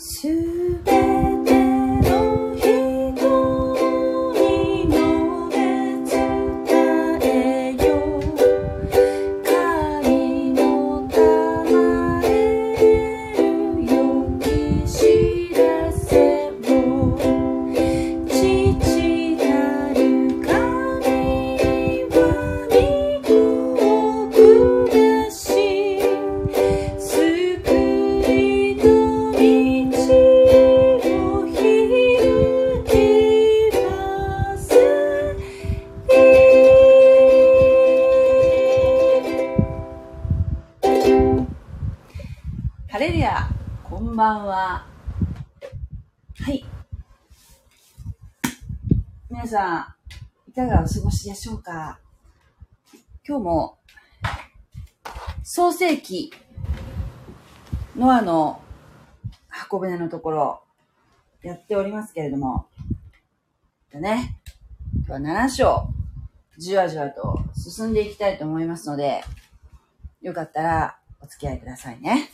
すべてでしょうか今日も創世記ノアの箱舟のところやっておりますけれども、でね、今日は7章、じわじわと進んでいきたいと思いますので、よかったらお付き合いくださいね。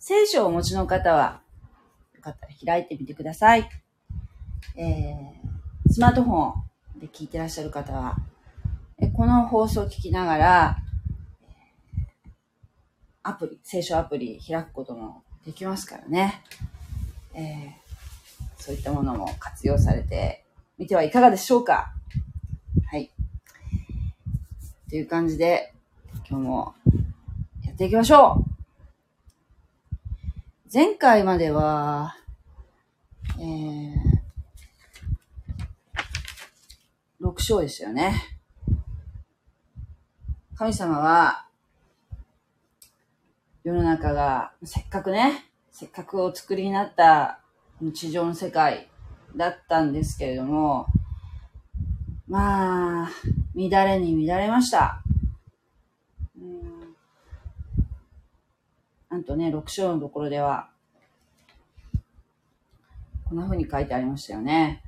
聖書をお持ちの方は、よかったら開いてみてください。えー、スマートフォンで聞いてらっしゃる方は、この放送を聞きながら、アプリ、聖書アプリ開くこともできますからね。えーそういったものも活用されてみてはいかがでしょうか？はい。という感じで、今日もやっていきましょう前回までは、えー、6章でしたよね。神様は、世の中が、せっかくね、せっかくお作りになった地上の世界だったんですけれども、まあ、乱れに乱れました。うんなんとね、6章のところでは、こんな風に書いてありましたよね。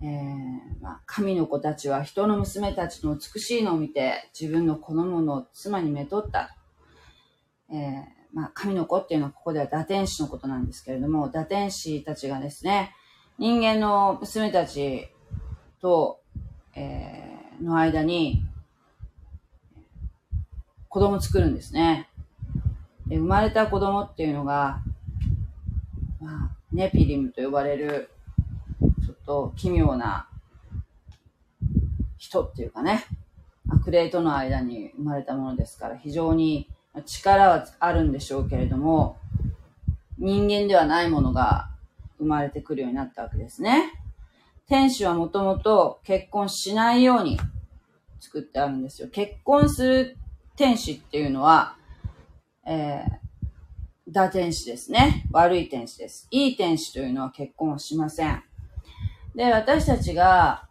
えーまあ、神の子たちは人の娘たちの美しいのを見て自分の好むもの妻にめとった。えーまあ、神の子っていうのはここでは堕天使のことなんですけれども、堕天使たちがですね、人間の娘たちと、えーの間に子供作るんですね。で生まれた子供っていうのが、まあ、ネピリムと呼ばれる、と奇妙な人っていうかね、悪霊との間に生まれたものですから、非常に力はあるんでしょうけれども、人間ではないものが生まれてくるようになったわけですね。天使はもともと結婚しないように作ってあるんですよ。結婚する天使っていうのは、えー、堕天使ですね。悪い天使です。いい天使というのは結婚をしません。で、私たちが、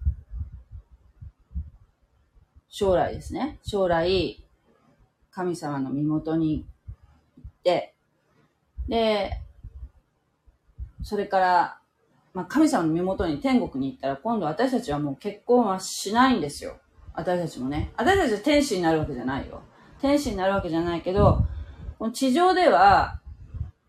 将来ですね。将来、神様の身元に行って、で、それから、まあ、神様の身元に天国に行ったら、今度私たちはもう結婚はしないんですよ。私たちもね。私たちは天使になるわけじゃないよ。天使になるわけじゃないけど、この地上では、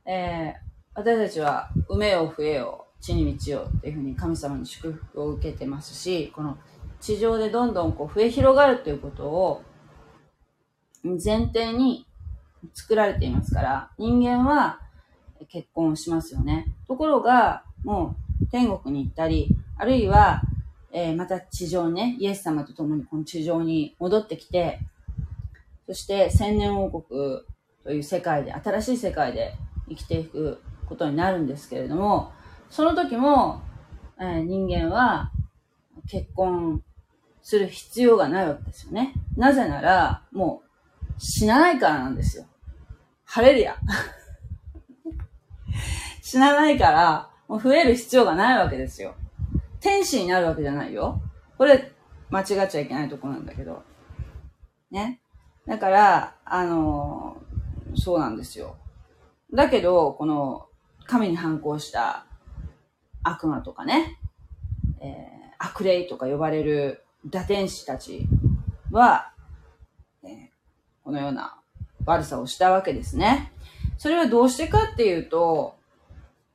えー私たちは、埋めよ増えよ、地に満ちよっていうふうに神様に祝福を受けてますし、この地上でどんどんこう増え広がるということを前提に作られていますから、人間は結婚をしますよね。ところが、もう天国に行ったり、あるいは、えーまた地上にね、イエス様と共にこの地上に戻ってきて、そして千年王国という世界で、新しい世界で生きていくことになるんですけれども、その時も、えー人間は結婚する必要がないわけですよね。なぜなら、もう死なないからなんですよ。ハレルヤ。死なないから、もう増える必要がないわけですよ。天使になるわけじゃないよ。これ、間違っちゃいけないとこなんだけど。ね。だから、あのーそうなんですよ。だけど、この、神に反抗した悪魔とかね、えー悪霊とか呼ばれる堕天使たちは、えーこのような悪さをしたわけですね。それはどうしてかっていうと、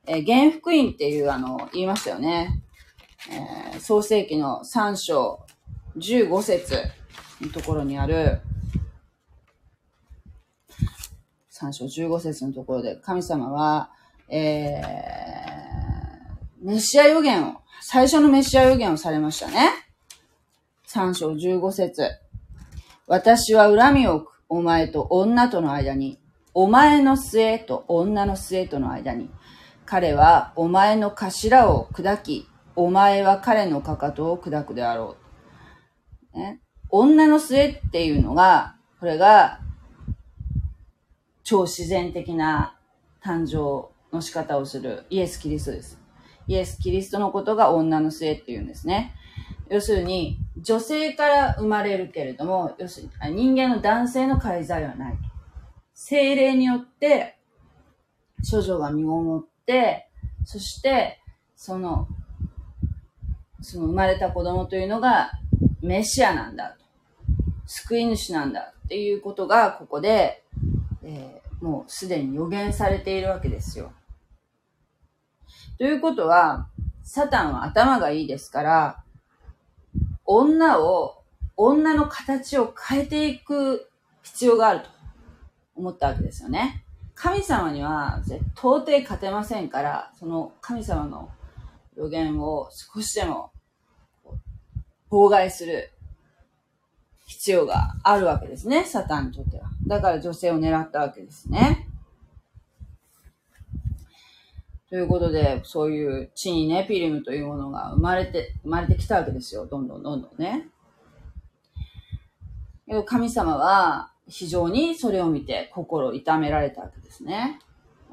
えー、原福音っていうあの、言いましたよね。えー、創世記の3章15節のところにある、3章15節のところで、神様は、えー、メシア予言を、最初のメシア予言をされましたね。3章15節私は恨みを置く、お前と女との間に、お前の末と女の末との間に、彼はお前の頭を砕き、お前は彼のかかとを砕くであろう。ね、女の末っていうのが、これが、超自然的な誕生の仕方をするイエス・キリストです。イエス・キリストのことが女の末っていうんですね。要するに、女性から生まれるけれども、要するに、人間の男性の介在はない。精霊によって、処女が身ごもって、そして、その、その生まれた子供というのがメシアなんだと。救い主なんだっていうことが、ここで、えー、もうすでに予言されているわけですよ。ということは、サタンは頭がいいですから、女を、女の形を変えていく必要があると思ったわけですよね。神様には到底勝てませんから、その神様の予言を少しでも妨害する必要があるわけですね、サタンにとっては。だから女性を狙ったわけですね。ということで、そういう地にネピリムというものが生まれて、生まれてきたわけですよ。どんどんどんどんね。けど神様は非常にそれを見て心を痛められたわけですね。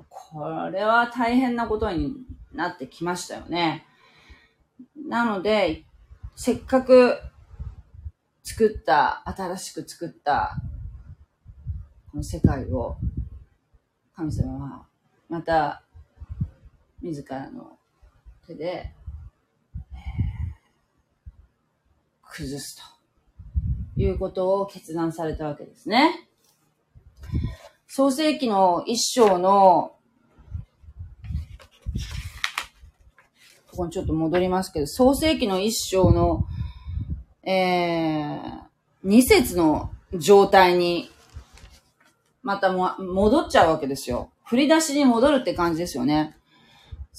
これは大変なことになってきましたよね。なので、せっかく作った、新しく作ったこの世界を神様はまた自らの手で、崩すということを決断されたわけですね。創世記の一章の、ここにちょっと戻りますけど、創世記の一章の、えー、二節の状態に、またも戻っちゃうわけですよ。振り出しに戻るって感じですよね。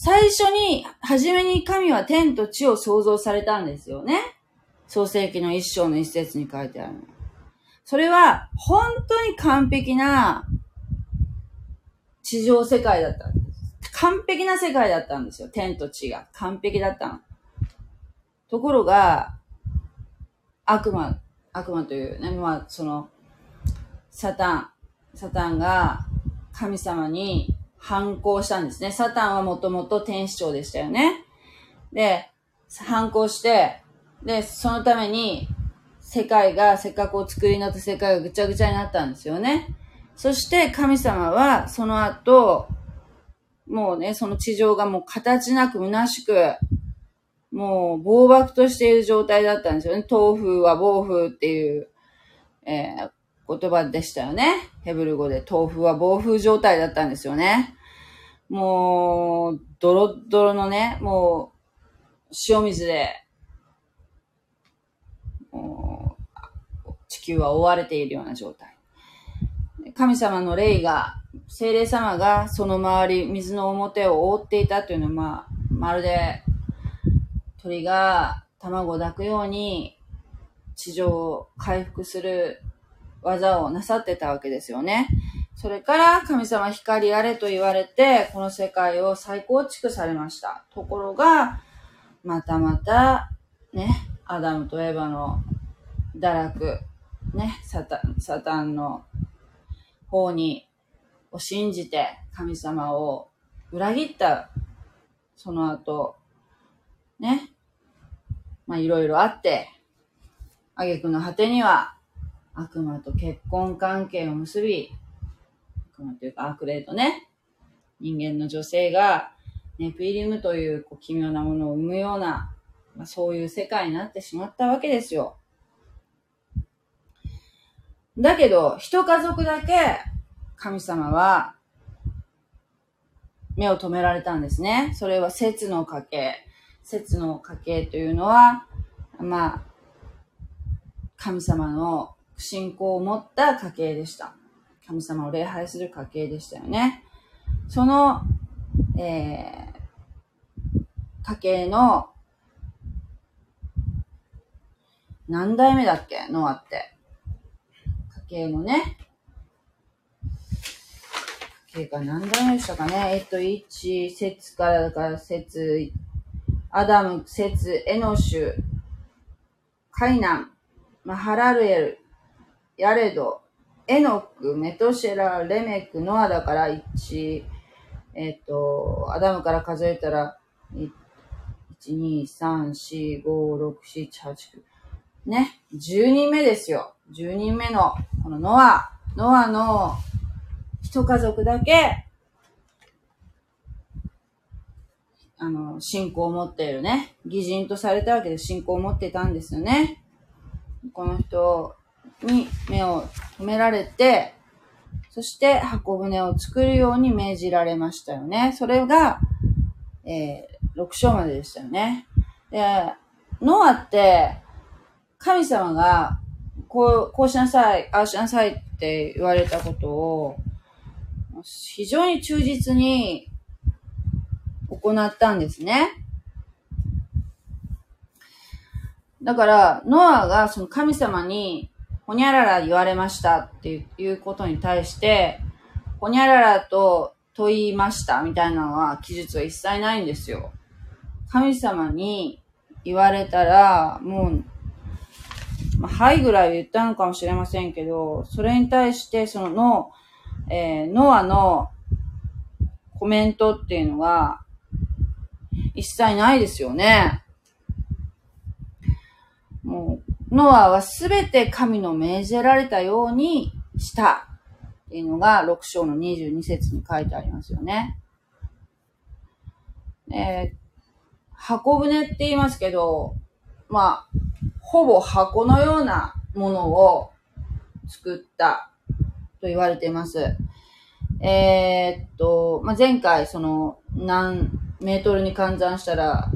最初に、初めに神は天と地を創造されたんですよね。創世記の一章の一節に書いてある。それは、本当に完璧な地上世界だったんです。完璧な世界だったんですよ。天と地が。完璧だったの。ところが、悪魔、悪魔というね、まあ、その、サタン、サタンが神様に反抗したんですね。サタンはもともと天使長でしたよね。で、反抗して、で、そのために、世界が、せっかくお作りになった世界がぐちゃぐちゃになったんですよね。そして神様は、その後、もうね、その地上がもう形なく虚しく、もう暴漠としている状態だったんですよね。東風は暴風っていう、えー、言葉でしたよね。ヘブル語で東風は暴風状態だったんですよね。もう、ドロッドロのね、もう、塩水で、もう、地球は覆われているような状態。神様の霊が、精霊様がその周り、水の表を覆っていたというのは、まあ、まるで鳥が卵を抱くように地上を回復する技をなさってたわけですよね。それから神様光あれと言われて、この世界を再構築されました。ところが、またまた、ね、アダムとエヴァの堕落、ね、サタン、サタンの方に、を信じて神様を裏切った、その後、ね、まあいろいろあって、挙句の果てには悪魔と結婚関係を結び、悪魔というか悪霊とね、人間の女性がネピリムというこう奇妙なものを生むような、まあ、そういう世界になってしまったわけですよ。だけど、一家族だけ神様は目を留められたんですね。それは節の家系。節の家系というのは、まあ、神様の信仰を持った家系でした。神様を礼拝する家系でしたよね。その、えー、家系の何代目だっけ？ノアって。家系のね。家系が何代目でしたかね？えっと、1、節からだから節、アダム、節、エノシュ、カイナン、マハラルエル、ヤレド、エノク、メトシェラ、レメク、ノアだから1、えっ、と、アダムから数えたら、1、2、3、4、5、6、7、8、9。ね、10人目ですよ。10人目の、このノア、ノアの一家族だけ、あの、信仰を持っているね。偽人とされたわけで信仰を持ってたんですよね。この人に目を止められて、そして箱舟を作るように命じられましたよね。それが、えー、6章まででしたよね。で、ノアって、神様が、こう、こうしなさい、ああしなさいって言われたことを、非常に忠実に行ったんですね。だから、ノアがその神様に、ほにゃらら言われましたっていうことに対して、ほにゃららと問いましたみたいなのは記述は一切ないんですよ。神様に言われたら、もうまあ、はいぐらい言ったのかもしれませんけど、それに対して、そのの、えー、ノアのコメントっていうのが、一切ないですよね。もう、ノアはすべて神の命じられたようにしたっていうのが6章の22節に書いてありますよね。えー、箱舟って言いますけど、まあ、ほぼ箱のようなものを作ったと言われています。えー、っと、まあ、前回その何メートルに換算したら、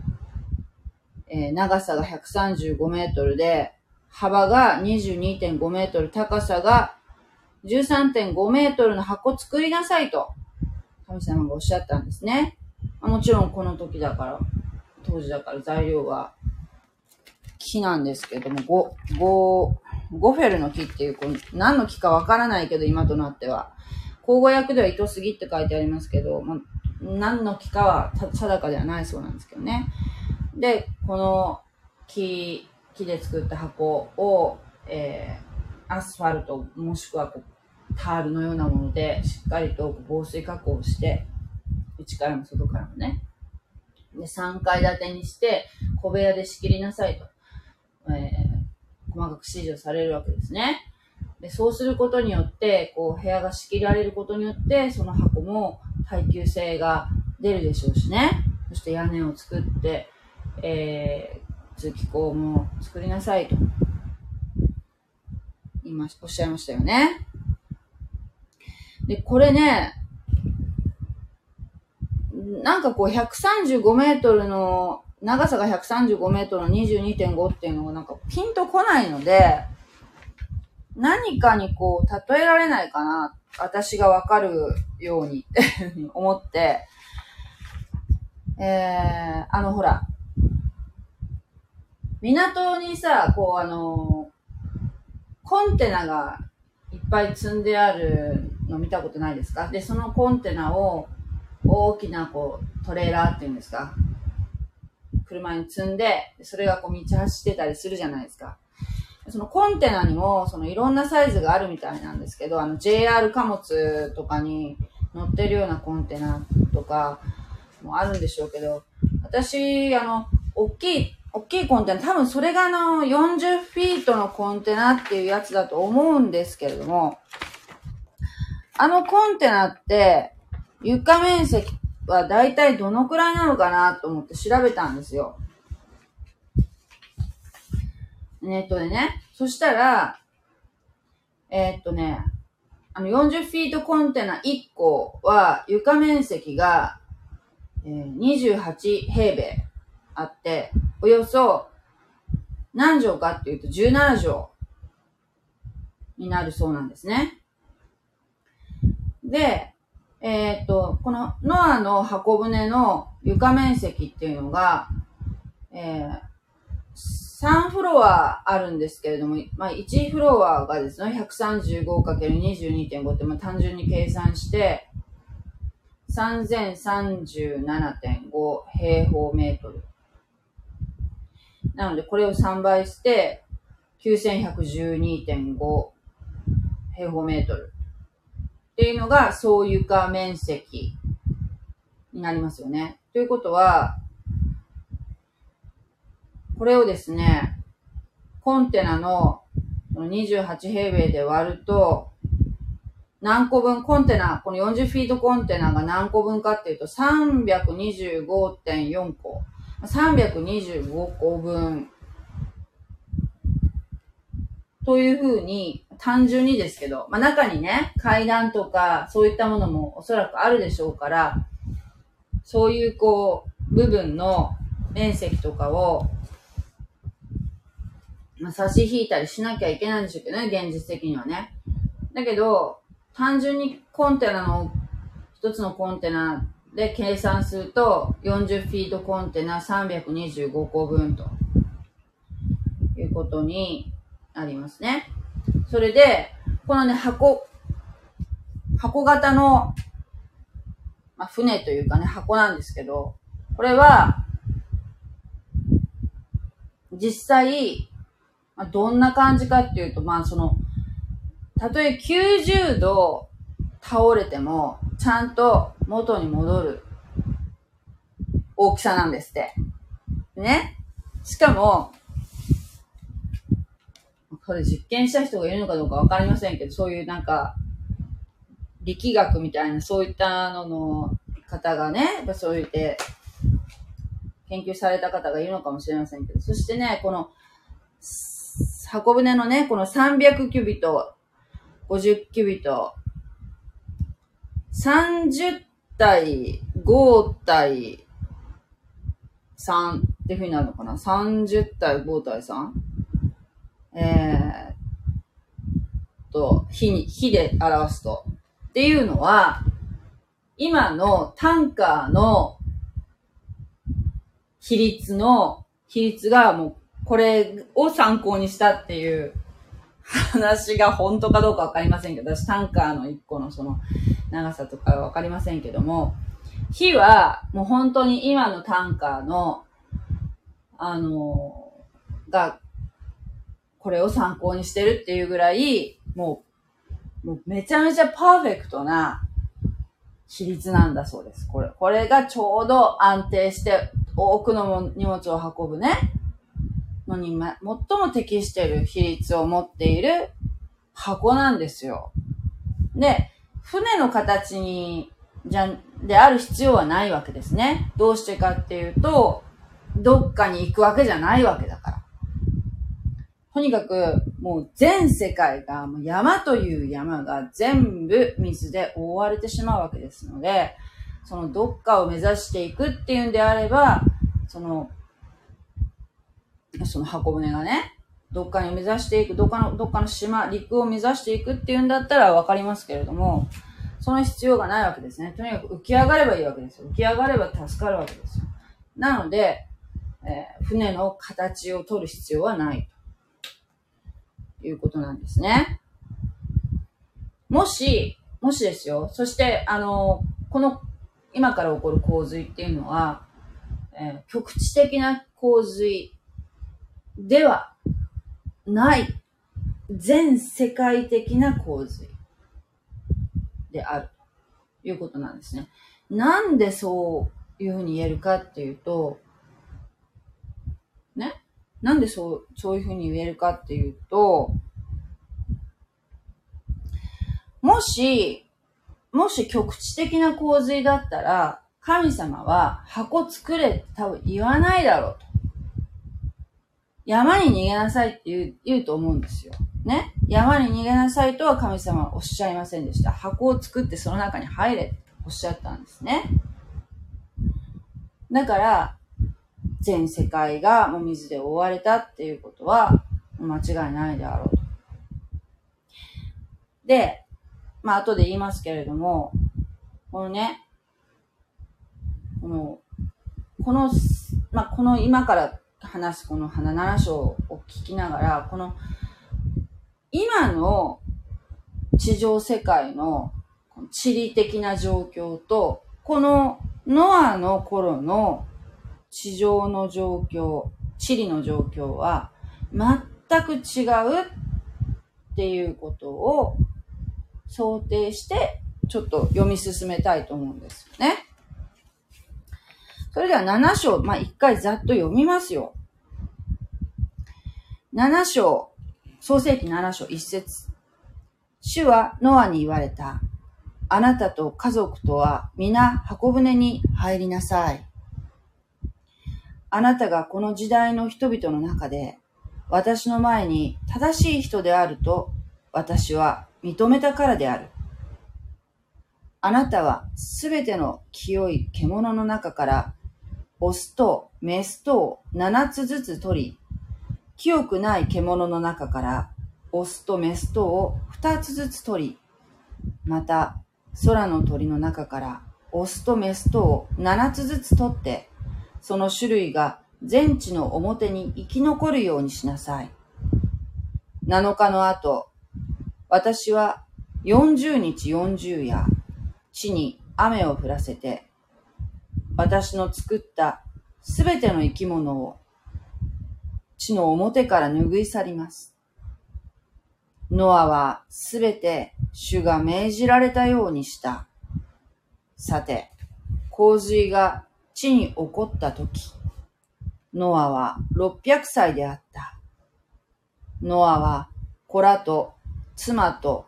えー、長さが135メートルで、幅が22.5メートル、高さが13.5メートルの箱作りなさいと、神様がおっしゃったんですね。もちろんこの時だから、当時だから材料は木なんですけども、ゴ、ゴ、ゴフェルの木っていう、こう何の木かわからないけど、今となっては。口語訳では糸杉って書いてありますけど、まあ、何の木かは定かではないそうなんですけどね。で、この木、木で作った箱を、えー、アスファルト、もしくはこうタールのようなもので、しっかりと防水加工して、内からも外からもね。で、3階建てにして、小部屋で仕切りなさいと。えー、細かく指示をされるわけですね。でそうすることによって、こう、部屋が仕切られることによって、その箱も耐久性が出るでしょうしね。そして屋根を作って、えー、通気口も作りなさいと。今、おっしゃいましたよね。で、これね、なんかこう135メートルの長さが135メートルの22.5っていうのがなんかピンとこないので、何かにこう、例えられないかな、私がわかるようにって思って、えー、あのほら、港にさ、こうあの、コンテナがいっぱい積んであるの見たことないですか？で、そのコンテナを大きなこうトレーラーっていうんですか？車に積んで、それがこう道走ってたりするじゃないですか。そのコンテナにも、そのいろんなサイズがあるみたいなんですけど、あの JR 貨物とかに乗ってるようなコンテナとかもあるんでしょうけど、私、あの、大きい、大きいコンテナ、多分それがあの40フィートのコンテナっていうやつだと思うんですけれども、あのコンテナって床面積は大体どのくらいなのかなと思って調べたんですよ。ネットでね。そしたら、えー、っとね、あの40フィートコンテナ1個は床面積がえー、28平米あって、およそ何畳かっていうと17畳になるそうなんですね。で、えっ、と、このノアの箱舟の床面積っていうのが、えー、3フロアあるんですけれども、まあ、1フロアがですね、135×22.5 って、まあ、単純に計算して、3037.5平方メートル。なので、これを3倍して、9112.5平方メートル。っていうのが総床面積になりますよね。ということは、これをですね、コンテナの28平米で割ると、何個分、コンテナ、この40フィートコンテナが何個分かっていうと、325.4個。325個分。というふうに、単純にですけど、まあ、中にね、階段とか、そういったものもおそらくあるでしょうから、そういうこう、部分の面積とかを、まあ、差し引いたりしなきゃいけないんでしょうけどね、現実的にはね。だけど、単純にコンテナの、一つのコンテナで計算すると、40フィートコンテナ325個分ということになりますね。それで、このね、箱、箱型の、まあ、船というかね、箱なんですけど、これは、実際、まあ、どんな感じかっていうと、まあその、たとえ90度倒れても、ちゃんと元に戻る大きさなんですって。ね。しかも、これ実験した人がいるのかどうかわかりませんけど、そういうなんか、力学みたいな、そういったのの方がね、やっぱそう言って、研究された方がいるのかもしれませんけど、そしてね、この、箱舟のね、この300キュビト、50キュビト、30対5対3っていうふうになるのかな ?30 対5対 3? えー、と、比に、比で表すと。っていうのは、今のタンカーの比率の、比率がもうこれを参考にしたっていう話が本当かどうかわかりませんけど、私タンカーの1個のその長さとかわかりませんけども、火はもう本当に今のタンカーの、あの、が、これを参考にしてるっていうぐらい、もう、もうめちゃめちゃパーフェクトな比率なんだそうです。これ、これがちょうど安定して多くの荷物を運ぶね、のに、ま、最も適している比率を持っている箱なんですよ。で、船の形に、じゃ、である必要はないわけですね。どうしてかっていうと、どっかに行くわけじゃないわけだから。とにかく、もう全世界が、もう山という山が全部水で覆われてしまうわけですので、そのどっかを目指していくっていうんであれば、そのその箱舟がね、どっかに目指していく、どっかの、どっかの島、陸を目指していくっていうんだったらわかりますけれども、その必要がないわけですね。とにかく浮き上がればいいわけですよ。浮き上がれば助かるわけですよ。なので、えー、船の形を取る必要はないということなんですね。もし、もしですよ。そして、あの、この今から起こる洪水っていうのは、えー、局地的な洪水ではない全世界的な洪水であるということなんですね。なんでそういうふうに言えるかっていうと、ね？なんでそう、そういうふうに言えるかっていうと、もし、もし局地的な洪水だったら、神様は箱作れって多分言わないだろうと。山に逃げなさいって言う言うと思うんですよ。ね？山に逃げなさいとは神様はおっしゃいませんでした。箱を作ってその中に入れっておっしゃったんですね。だから、全世界がも水で覆われたっていうことは間違いないであろうと。で、まあ後で言いますけれども、このね、この、この、まあこの今から話すこの花七章を聞きながら、この今の地上世界の地理的な状況と、このノアの頃の地上の状況、地理の状況は全く違うっていうことを想定して、ちょっと読み進めたいと思うんですよね。それでは7章、まあ、一回ざっと読みますよ。7章、創世記7章1節主はノアに言われた。あなたと家族とは皆箱舟に入りなさい。あなたがこの時代の人々の中で私の前に正しい人であると私は認めたからである。あなたはすべての清い獣の中からオスとメスと7つずつ取り、清くない獣の中からオスとメスとを2つずつ取り、また空の鳥の中からオスとメスとを7つずつ取って、その種類が全地の表に生き残るようにしなさい。7日の後、私は40日40夜、地に雨を降らせて、私の作ったすべての生き物を地の表から拭い去ります。ノアはすべて主が命じられたようにした。さて、洪水が地に起こったとき、ノアは600歳であった。ノアは子らと妻と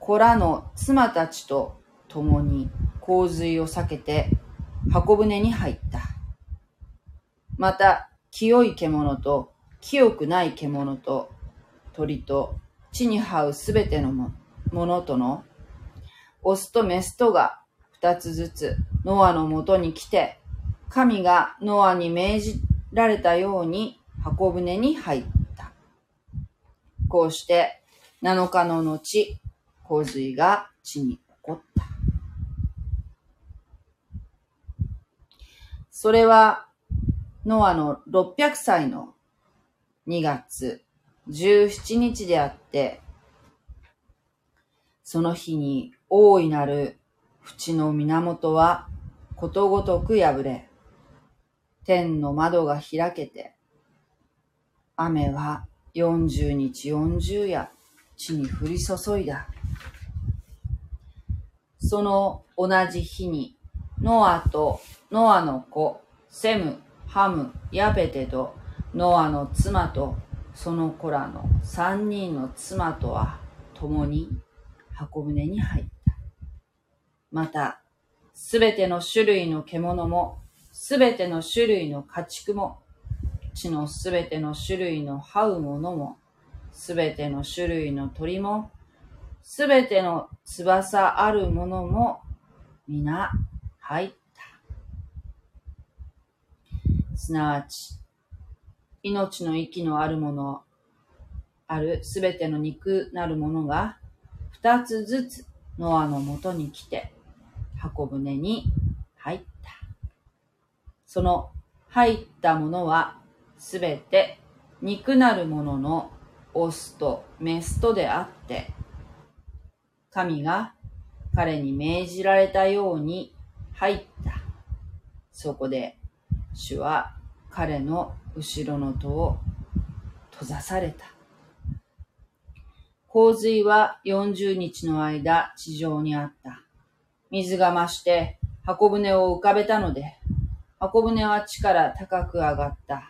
子らの妻たちと共に洪水を避けて箱舟に入った。また、清い獣と清くない獣と鳥と地に這うすべてのものとのオスとメスとが二つずつノアのもとに来て、神がノアに命じられたように箱舟に入った。こうして7日の後、洪水が地に起こった。それはノアの600歳の2月17日であって、その日に大いなる淵の源はことごとく破れ、天の窓が開けて、雨は40日40夜地に降り注いだ。その同じ日に、ノアとノアの子、セム、ハム、ヤペテと、ノアの妻と、その子らの三人の妻とは共に箱舟に入った。また、すべての種類の獣も、すべての種類の家畜も、地のすべての種類の這うものも、すべての種類の鳥も、すべての翼あるものも、皆入った。すなわち、命の息のあるもの、あるすべての肉なるものが、二つずつノアのもとに来て、箱舟に入った。その入ったものは、すべて肉なるもののオスとメスとであって、神が彼に命じられたように入った。そこで主は彼の後ろの戸を閉ざされた。洪水は40日の間地上にあった。水が増して箱舟を浮かべたので、箱舟は地から高く上がった。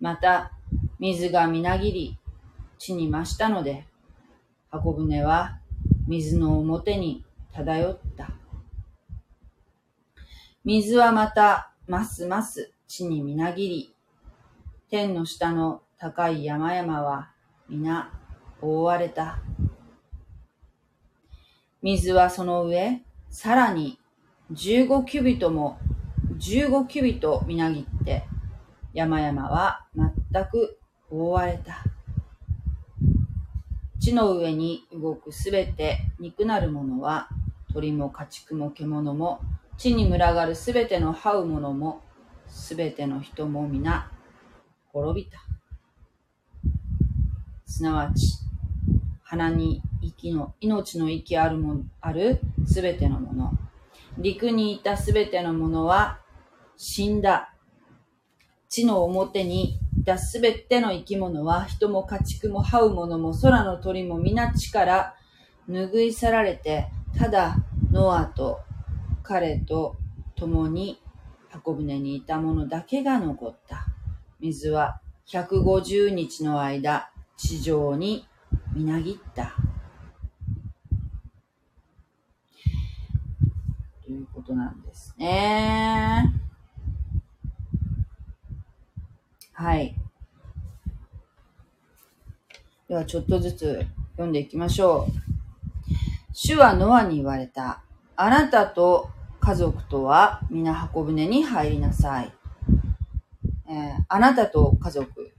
また、水がみなぎり、地に増したので、箱舟は水の表に漂った。水はまた、ますます地にみなぎり、天の下の高い山々は皆覆われた。水はその上、さらに15キュビトも15キュビトみなぎって、山々は全く覆われた。地の上に動くすべて肉なるものは、鳥も家畜も獣も、地に群がるすべての這うものも、すべての人も皆、滅びた。すなわち、鼻に息の、命の息あるもあるすべてのもの、陸にいたすべてのものは死んだ。地の表にいたすべての生き物は人も家畜も這うものも空の鳥も皆地から拭い去られて、ただノアと彼と共に箱舟にいたものだけが残った。水は150日の間地上にみなぎった。ということなんですね。はい。ではちょっとずつ読んでいきましょう。主はノアに言われた。あなたと家族とは皆箱舟に入りなさい。えー、あなたと家族。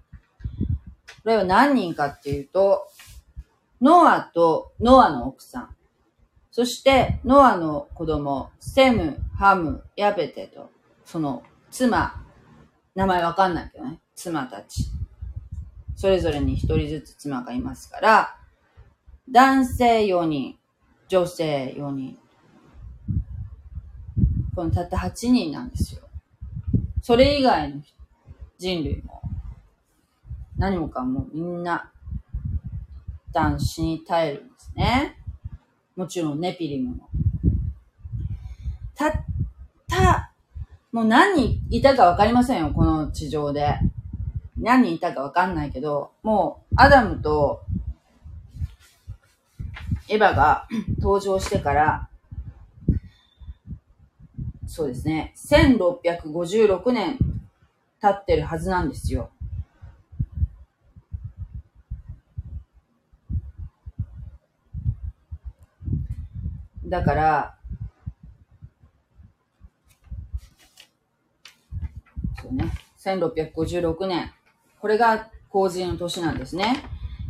これは何人かっていうと、ノアとノアの奥さん。そしてノアの子供、セム、ハム、ヤベテと、その妻、名前わかんないけどね。妻たち。それぞれに一人ずつ妻がいますから、男性4人、女性4人。このたった8人なんですよ。それ以外の人類も、何もかもみんな、男子に耐えるんですね。もちろんネピリムも。たった、もう何人いたかわかりませんよ、この地上で。何人いたかわかんないけど、もう、アダムとエヴァが登場してから、そうですね、1656年経ってるはずなんですよ。だから、そうね、1656年。これが洪水の年なんですね。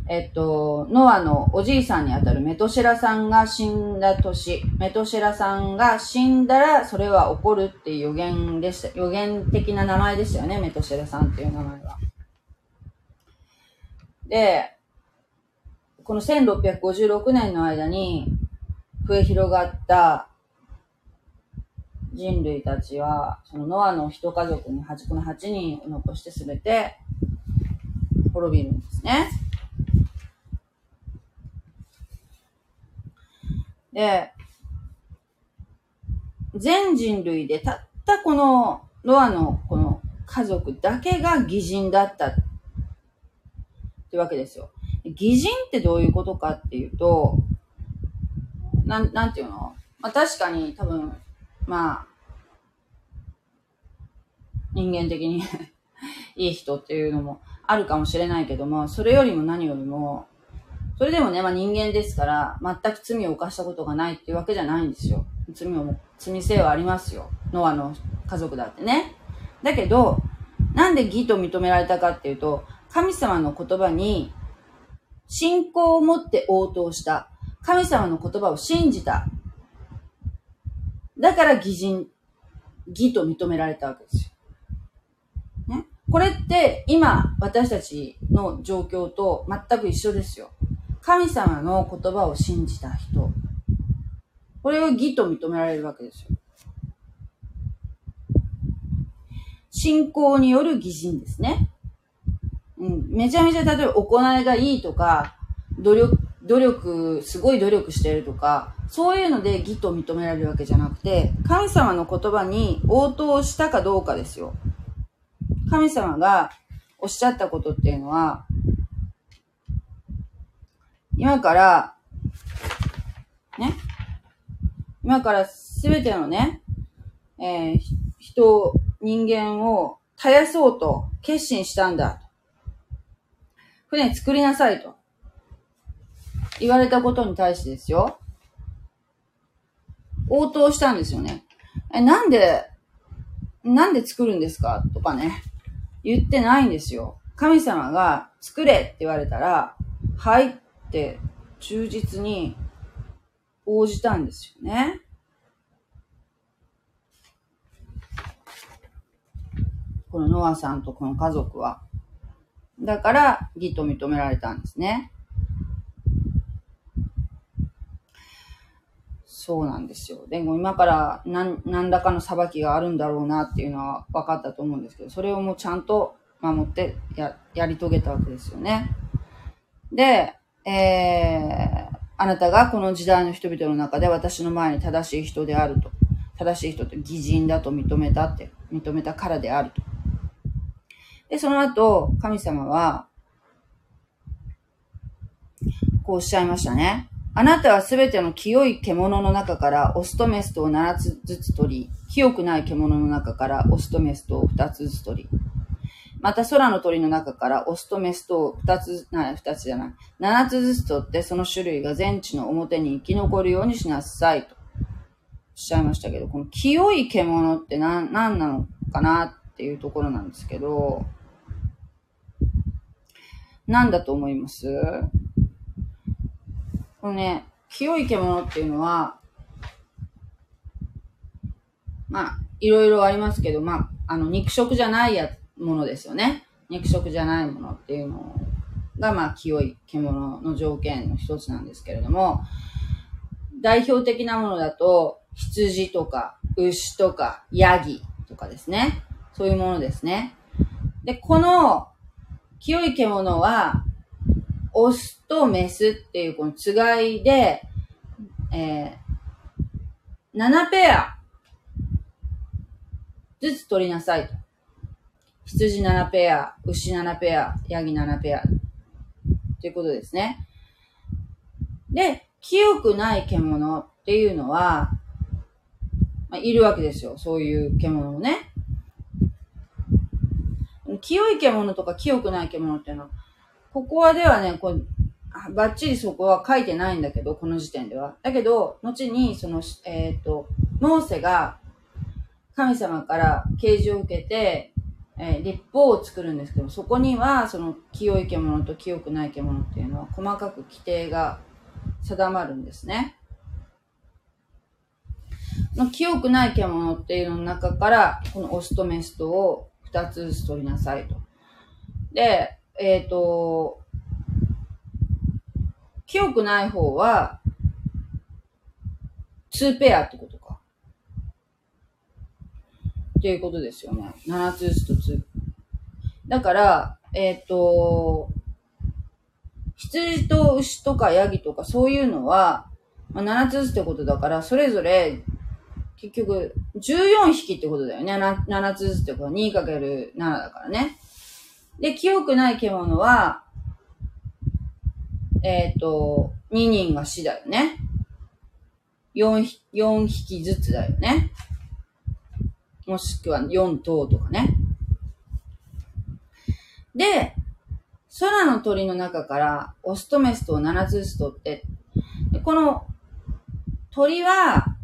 えっと、ノアのおじいさんにあたるメトシェラさんが死んだ年、メトシェラさんが死んだらそれは起こるっていう予言でした。予言的な名前でしたよね、メトシェラさんっていう名前は。で、この1656年の間に増え広がった人類たちは、そのノアの一家族に8、この8人を残して全て滅びるんですね。で、全人類でたったこのノアのこの家族だけが偽人だった。ってわけですよ。偽人ってどういうことかっていうと、なん、なんていうの？まあ確かに多分、まあ、人間的に いい人っていうのもあるかもしれないけども、それよりも何よりも、それでもね、まあ人間ですから、全く罪を犯したことがないっていうわけじゃないんですよ。罪を、罪性はありますよ。ノアの家族だってね。だけど、なんで義と認められたかっていうと、神様の言葉に信仰を持って応答した。神様の言葉を信じた。だから義人、義と認められたわけですよ。ね。これって今私たちの状況と全く一緒ですよ。神様の言葉を信じた人。これを義と認められるわけですよ。信仰による義人ですね。うん、めちゃめちゃ例えば行いがいいとか、努力、努力、すごい努力してるとか、そういうので義と認められるわけじゃなくて、神様の言葉に応答したかどうかですよ。神様がおっしゃったことっていうのは、今から、ね、今からすべてのね、えー、人、人間を絶やそうと決心したんだ。船作りなさいと。言われたことに対してですよ。応答したんですよね。え、なんでなんで作るんですか？とかね、言ってないんですよ。神様が作れって言われたら、はいって忠実に応じたんですよね。このノアさんとこの家族は。だから、義と認められたんですね。そうなんですよ。でも今から何何らかの裁きがあるんだろうなっていうのは分かったと思うんですけど、それをもうちゃんと守ってややり遂げたわけですよね。で、えー、あなたがこの時代の人々の中で私の前に正しい人であると。正しい人って偽人だと認めたって、認めたからであると。で、その後、神様は、こうおっしゃいましたね。あなたはすべての清い獣の中からオスとメスとを7つずつ取り、清くない獣の中からオスとメスとを2つずつ取り、また空の鳥の中からオスとメスとを2つ、な、2つじゃない、7つずつ取ってその種類が全地の表に生き残るようにしなさいと。おっしゃいましたけど、この清い獣って何、何なのかなっていうところなんですけど、何だと思います？このね、清い獣っていうのは、まあ、いろいろありますけど、まあ、あの、肉食じゃないやつ、ものですよね。肉食じゃないものっていうのが、まあ、清い獣の条件の一つなんですけれども、代表的なものだと、羊とか、牛とか、ヤギとかですね。そういうものですね。で、この、清い獣は、オスとメスっていうこのつがいで、えー、7ペアずつ取りなさいと。羊7ペア、牛7ペア、ヤギ7ペア。ということですね。で、清くない獣っていうのは、まあ、いるわけですよ。そういう獣をね。清い獣とか清くない獣っていうのは、ここはではね、こう、ばっちりそこは書いてないんだけど、この時点では。だけど、後に、その、えっ、ー、と、モーセが神様から啓示を受けて、えー、立法を作るんですけど、そこには、その、清い獣と清くない獣っていうのは、細かく規定が定まるんですね。の清くない獣っていうのの中から、このオスとメスとを2つずつ取りなさいと。で、えっ、ー、と、清くない方は、2ペアってこと。っていうことですよね。7つずつと2。だから、えっ、ー、と、羊と牛とかヤギとかそういうのは、まあ、7つずつってことだから、それぞれ、結局、14匹ってことだよね。7, 7つずつってことは 2×7 だからね。で、清くない獣は、えっ、ー、と、2人が死だよね。4, 4匹ずつだよね。もしくは4頭とかね。で、空の鳥の中からオスとメスとを7つずつ取って、この鳥は、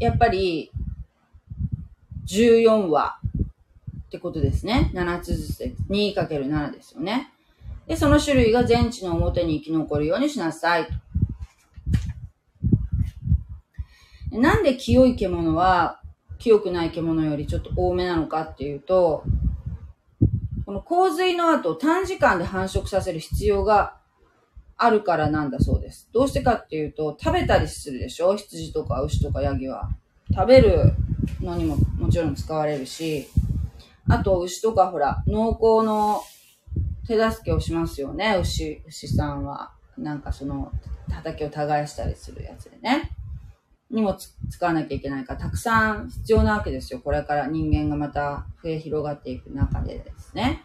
やっぱり14羽ってことですね。7つずつで 2×7 ですよね。で、その種類が全地の表に生き残るようにしなさい。なんで清い獣は清くない獣よりちょっと多めなのかっていうと、この洪水の後短時間で繁殖させる必要があるからなんだそうです。どうしてかっていうと、食べたりするでしょ？羊とか牛とかヤギは。食べるのにももちろん使われるし、あと、牛とかほら、農耕の手助けをしますよね、牛、牛さんは。なんかその、畑を耕したりするやつでね。にも使わなきゃいけないから、たくさん必要なわけですよ。これから人間がまた増え広がっていく中でですね。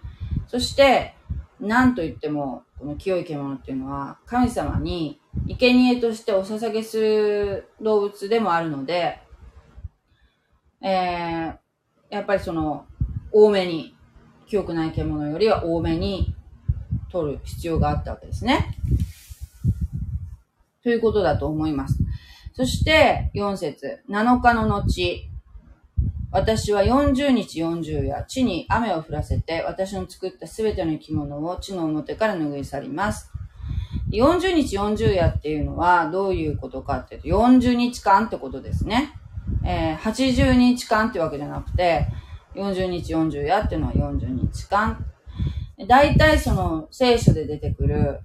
そして、なんといっても、この清い獣っていうのは、神様に生贄としてお捧げする動物でもあるので、えー、やっぱりその、多めに、清くない獣よりは多めに取る必要があったわけですね。ということだと思います。そして、4節7日の後、私は40日40夜、地に雨を降らせて、私の作ったすべての生き物を地の表から拭い去ります。40日40夜っていうのはどういうことかっていうと、40日間ってことですね。えー、80日間ってわけじゃなくて、40日40夜っていうのは40日間。大体その聖書で出てくる、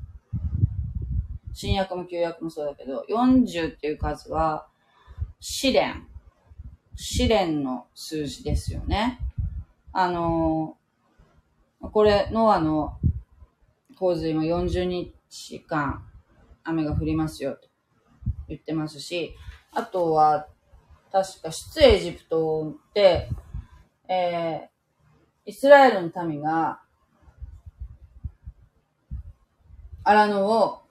新約も旧約もそうだけど、40っていう数は試練。試練の数字ですよね。あのー、これ、ノアの洪水も40日間雨が降りますよと言ってますし、あとは、確か出エジプトで、えー、イスラエルの民が、荒野を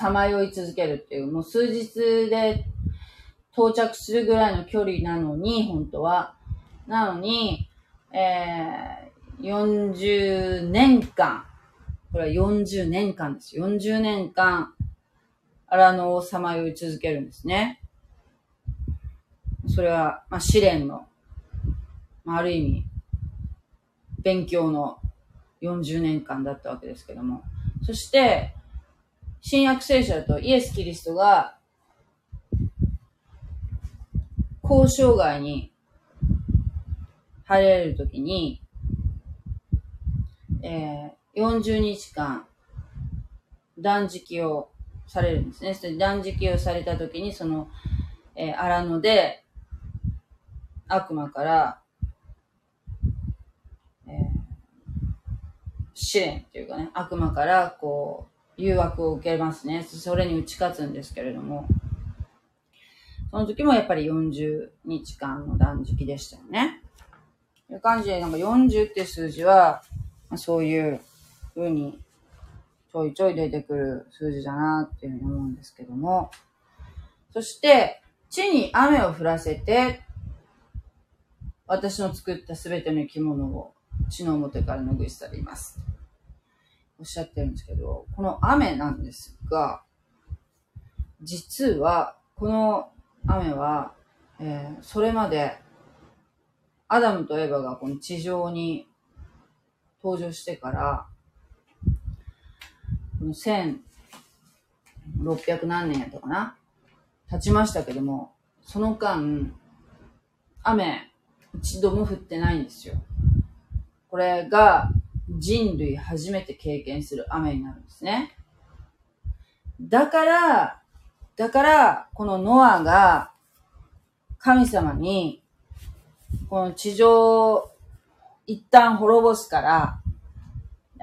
さまよい続けるっていう、もう数日で到着するぐらいの距離なのに、本当は。なのに、えー、40年間、これは40年間です。40年間、荒野をさまよい続けるんですね。それは、まあ、試練の、まあ、ある意味、勉強の40年間だったわけですけども。そして、新約聖書だとイエス・キリストが交渉外に入れるときに、えー、40日間断食をされるんですね。それ断食をされたときに、その、えー、荒野で悪魔から、えー、試練っていうかね、悪魔からこう、誘惑を受けますね。それに打ち勝つんですけれども、その時もやっぱり40日間の断食でしたよね。という感じで、なんか40って数字は、まあ、そういう風にちょいちょい出てくる数字だなっていうふうに思うんですけども。そして、地に雨を降らせて、私の作ったすべての生き物を地の表から拭い去ります。おっしゃってるんですけど、この雨なんですが、実は、この雨は、えー、それまで、アダムとエヴァがこの地上に登場してから、この1600何年やったかな経ちましたけども、その間、雨、一度も降ってないんですよ。これが人類初めて経験する雨になるんですね。だから、だから、このノアが神様に、この地上を一旦滅ぼすから、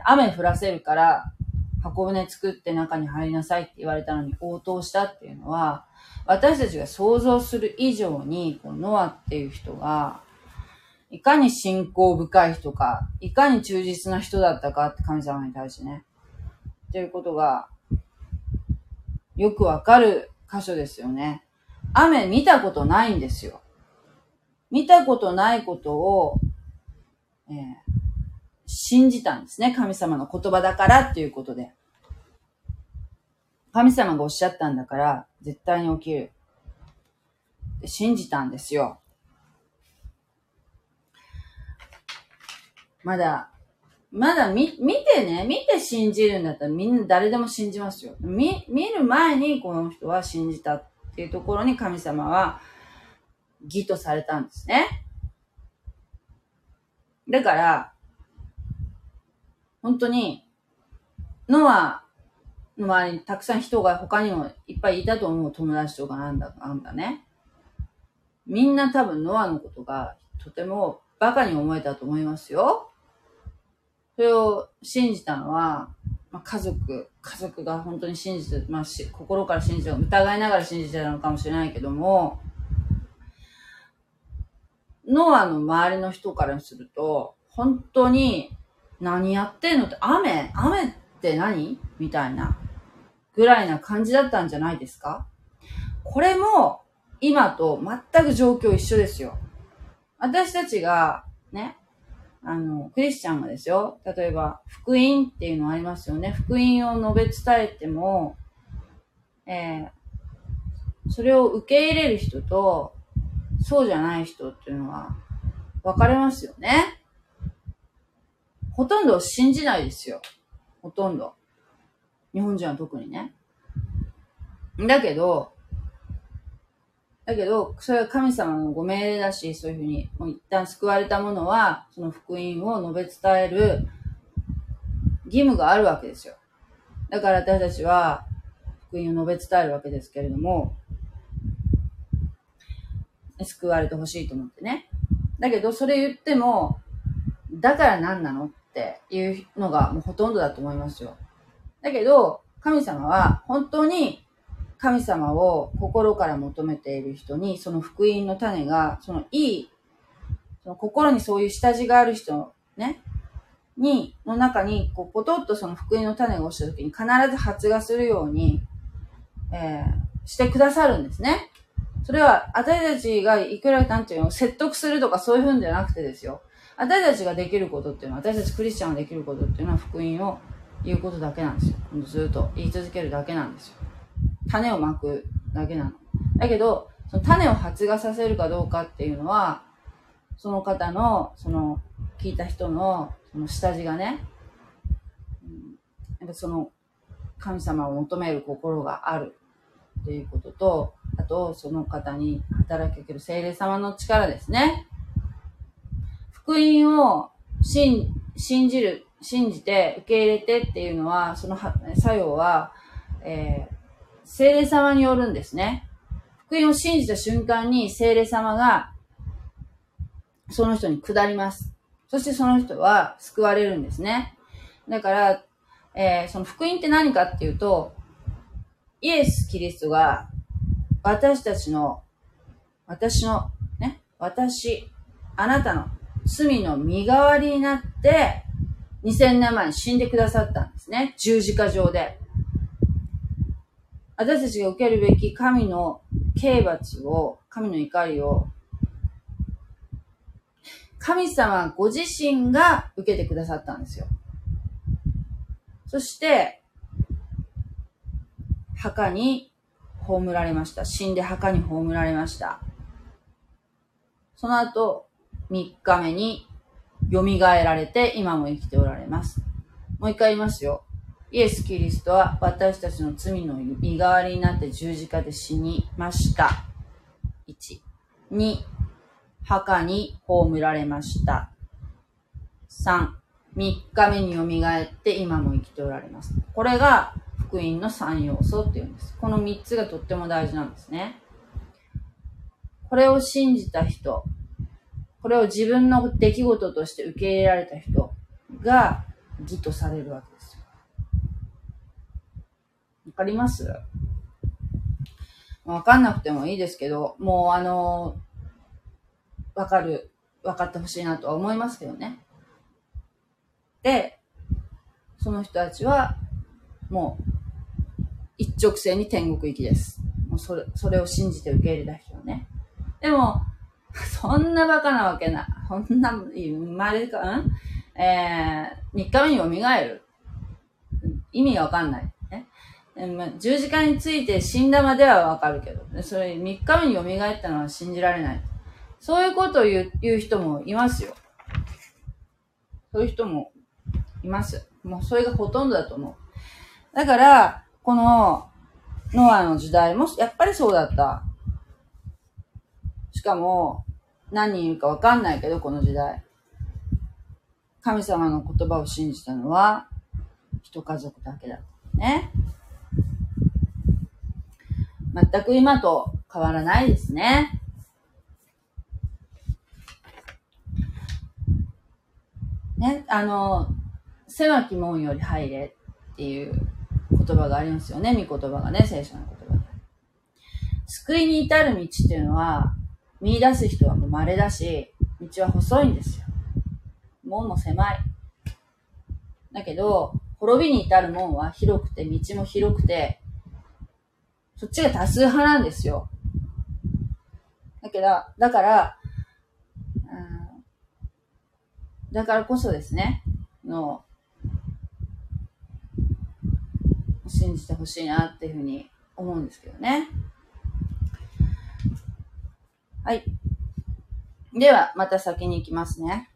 雨降らせるから、箱舟作って中に入りなさいって言われたのに応答したっていうのは、私たちが想像する以上に、このノアっていう人が、いかに信仰深い人か、いかに忠実な人だったかって神様に対してね。っていうことがよくわかる箇所ですよね。雨見たことないんですよ。見たことないことを、えー、信じたんですね。神様の言葉だからっていうことで。神様がおっしゃったんだから、絶対に起きる。信じたんですよ。まだまだ見、見てね、見て信じるんだったらみんな誰でも信じますよ。見、見る前にこの人は信じたっていうところに神様は義とされたんですね。だから、本当に、ノアの周りにたくさん人が他にもいっぱいいたと思う友達とかなんだ、なんだね。みんな多分ノアのことがとてもバカに思えたと思いますよ。それを信じたのは、まあ、家族、家族が本当に信じて、まあ、心から信じて、疑いながら信じてたのかもしれないけども、ノアの周りの人からすると、本当に何やってんのって雨雨って何？みたいなぐらいな感じだったんじゃないですか？これも今と全く状況一緒ですよ。私たちがね、あの、クリスチャンがですよ、例えば、福音っていうのありますよね。福音を述べ伝えても、えー、それを受け入れる人と、そうじゃない人っていうのは分かれますよね。ほとんど信じないですよ。ほとんど。日本人は特にね。だけど、だけど、それは神様のご命令だし、そういうふうに、もう一旦救われたものは、その福音を述べ伝える義務があるわけですよ。だから私たちは、福音を述べ伝えるわけですけれども、救われてほしいと思ってね。だけど、それ言っても、だから何なのっていうのがもうほとんどだと思いますよ。だけど、神様は本当に神様を心から求めている人に、その福音の種が、そのいい、その心にそういう下地がある人、ね、に、の中に、こう、ポトッとその福音の種が落ちた時に必ず発芽するように、えー、してくださるんですね。それは、私たちがいくら、なんていうの、説得するとかそういうふうんじゃなくてですよ。私たちができることっていうのは、私たちクリスチャンができることっていうのは福音を言うことだけなんですよ。ずっと言い続けるだけなんですよ。種をまくだけなの。だけど、その種を発芽させるかどうかっていうのは、その方の、その、聞いた人の、その下地がね、うん、やっぱその、神様を求める心があるっていうことと、あと、その方に働きかける精霊様の力ですね。福音を信じる、信じて受け入れてっていうのは、その作用は、えー、精霊様によるんですね。福音を信じた瞬間に精霊様がその人に下ります。そしてその人は救われるんですね。だから、えー、その福音って何かっていうと、イエス・キリストが私たちの、私の、ね、私、あなたの罪の身代わりになって、2000年前に死んでくださったんですね。十字架上で。私たちが受けるべき神の刑罰を、神の怒りを、神様ご自身が受けてくださったんですよ。そして、墓に葬られました。死んで墓に葬られました。その後、3日目に蘇られて今も生きておられます。もう一回言いますよ。イエス・キリストは私たちの罪の身代わりになって十字架で死にました。1。2。墓に葬られました。3。3日目によみがえって今も生きておられます。これが福音の3要素っていうんです。この3つがとっても大事なんですね。これを信じた人、これを自分の出来事として受け入れられた人が義とされるわけです。かります？わかんなくてもいいですけど、もうあの、わかる、わかってほしいなとは思いますけどね。で、その人たちは、もう、一直線に天国行きです。もうそれ、それを信じて受け入れた人はね。でも、そんなバカなわけな、そんな、生まれか、ん？えー、3日目に蘇る。意味がわかんない。まあ、十字架について死んだまではわかるけど、それ3日目に蘇ったのは信じられない。そういうことを言う言う人もいますよ。そういう人もいます。もうそれがほとんどだと思う。だから、このノアの時代もやっぱりそうだった。しかも、何人いるかわかんないけど、この時代。神様の言葉を信じたのは、一家族だけだね。全く今と変わらないですね。ね、あの、狭き門より入れっていう言葉がありますよね、御言葉がね、聖書の言葉で。救いに至る道っていうのは、見出す人はもう稀だし、道は細いんですよ。門も狭い。だけど、滅びに至る門は広くて、道も広くて、そっちが多数派なんですよ。だけど、だから、だからこそですね、の、信じてほしいなっていうふうに思うんですけどね。はい。では、また先に行きますね。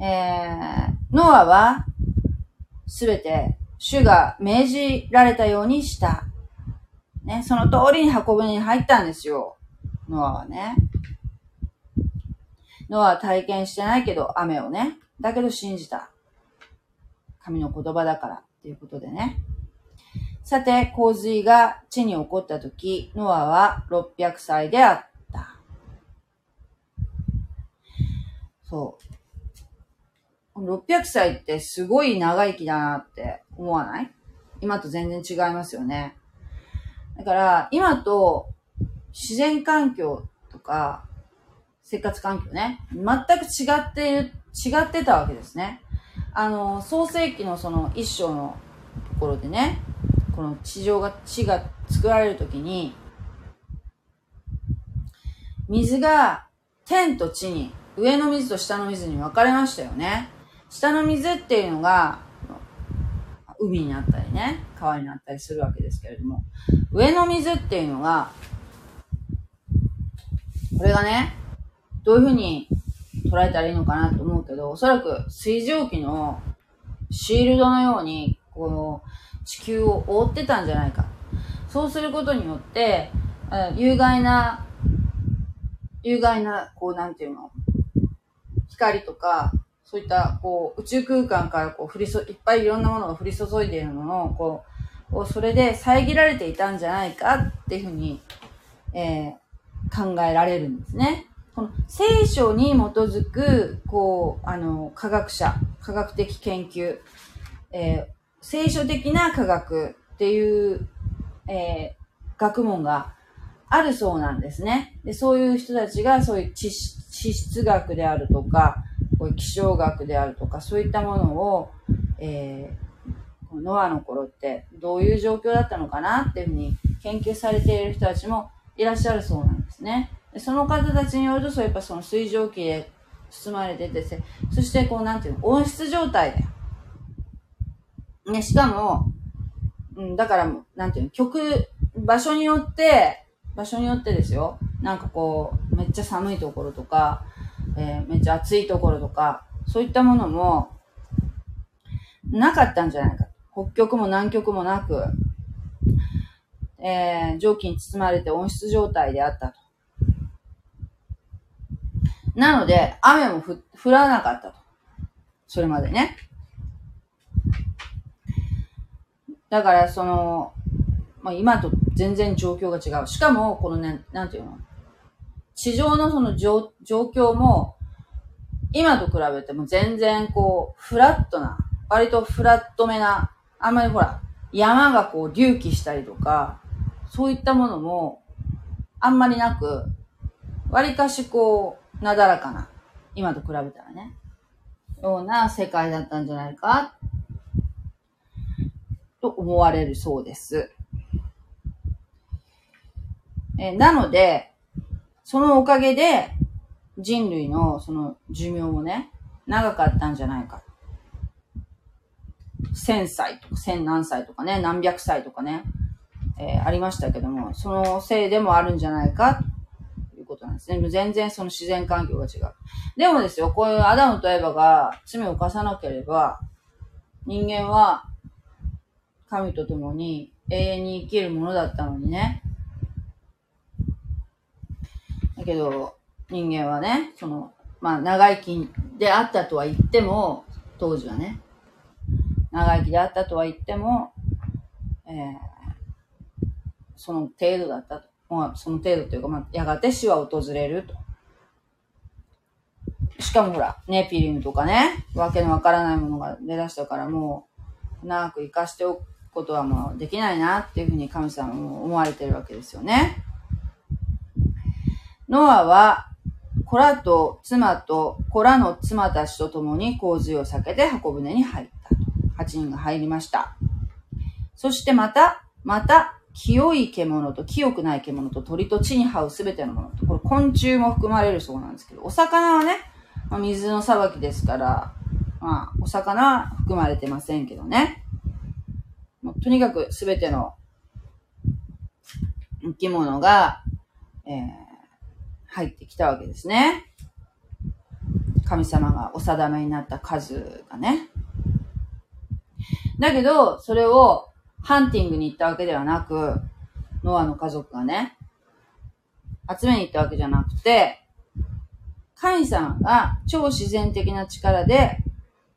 えー、ノアは、すべて、主が命じられたようにした。ね、その通りに運ぶに入ったんですよ。ノアはね。ノアは体験してないけど、雨をね。だけど信じた。神の言葉だからっていうことでね。さて、洪水が地に起こったとき、ノアは600歳であった。そう。600歳ってすごい長生きだなって思わない？今と全然違いますよね。だから、今と自然環境とか、生活環境ね、全く違っている、違ってたわけですね。あの、創世紀のその一章のところでね、この地上が、地が作られるときに、水が天と地に、上の水と下の水に分かれましたよね。下の水っていうのが、海になったりね、川になったりするわけですけれども、上の水っていうのが、これがね、どういうふうに捉えたらいいのかなと思うけど、おそらく水蒸気のシールドのように、この地球を覆ってたんじゃないか。そうすることによって、有害な、有害な、こう、なんていうの、光とか、そういった、こう、宇宙空間からこう、降りそ、いっぱいいろんなものが降り注いでいるのの、こう、それで遮られていたんじゃないかっていうふうに、えー、考えられるんですね。この聖書に基づく、こう、あの、科学者、科学的研究、えー、聖書的な科学っていう、えー、学問があるそうなんですね。で、そういう人たちが、そういう地質学であるとか、こういう気象学であるとか、そういったものを、えー、ノアの頃ってどういう状況だったのかなっていうふうに研究されている人たちもいらっしゃるそうなんですね。でその方たちによると、そうやっぱその水蒸気で包まれてて、そしてこうなんていうの、温室状態で。ね、しかも、うん、だから、なんていうの、曲、場所によって、場所によってですよ。なんかこう、めっちゃ寒いところとか、えー、めっちゃ暑いところとか、そういったものも、なかったんじゃないか。北極も南極もなく、えー、蒸気に包まれて温室状態であったと。なので、雨も降らなかったと。それまでね。だから、その、まあ、今と全然状況が違う。しかも、このね、なんていうの？地上のその状況も、今と比べても全然こう、フラットな、割とフラットめな、あんまりほら、山がこう隆起したりとか、そういったものも、あんまりなく、割かしこう、なだらかな、今と比べたらね、ような世界だったんじゃないかと思われるそうです。えなので、そのおかげで人類のその寿命もね、長かったんじゃないか。千歳とか千何歳とかね、何百歳とかね、えー、ありましたけども、そのせいでもあるんじゃないかということなんですね。全然その自然環境が違う。でもですよ、こういうアダムとエバが罪を犯さなければ、人間は神と共に永遠に生きるものだったのにね。だけど、人間はね、その、まあ、長生きであったとは言っても、当時はね、長生きであったとは言っても、えー、その程度だったと。まあ、その程度というか、まあ、やがて死は訪れると。しかもほら、ネピリムとかね、わけのわからないものが出だしたからもう、長く生かしておくことはもうできないなっていうふうに神様も思われてるわけですよね。ノアは、子らと妻と子らの妻たちと共に洪水を避けて箱舟に入ったと。8人が入りました。そしてまた、また、清い獣と清くない獣と鳥と地に這うすべてのものと、これ昆虫も含まれるそうなんですけど、お魚はね、まあ、水の裁きですから、まあ、お魚は含まれてませんけどね。もうとにかくすべての生き物が、えー、入ってきたわけですね。神様がお定めになった数がね。だけど、それをハンティングに行ったわけではなく、ノアの家族がね、集めに行ったわけじゃなくて、神様が超自然的な力で、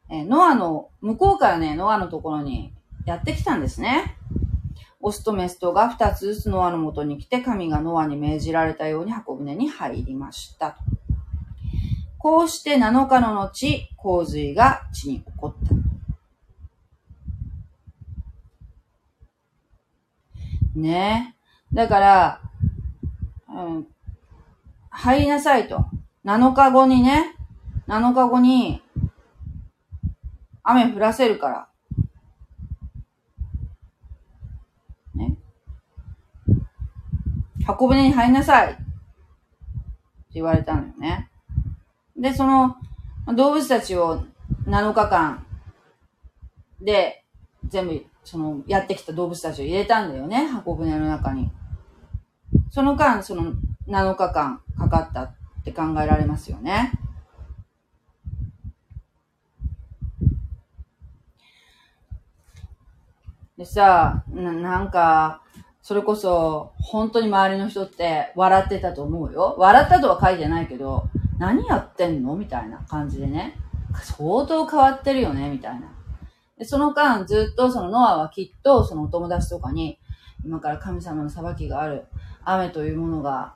えノアの、向こうからね、ノアのところにやってきたんですね。オスとメスとが二つずつノアのもとに来て、神がノアに命じられたように箱舟に入りましたこうして7日の後、洪水が地に起こった。ねえだから、うん、入りなさいと。7日後にね、7日後に、雨降らせるから。箱舟に入りなさい。って言われたのよね。で、その、動物たちを7日間で、全部、その、やってきた動物たちを入れたんだよね、箱舟の中に。その間、その、7日間かかったって考えられますよね。でさ、ななんか、それこそ、本当に周りの人って笑ってたと思うよ。笑ったとは書いてないけど、何やってんの？みたいな感じでね。相当変わってるよね？みたいな。でその間、ずっとそのノアはきっとそのお友達とかに、今から神様の裁きがある。雨というものが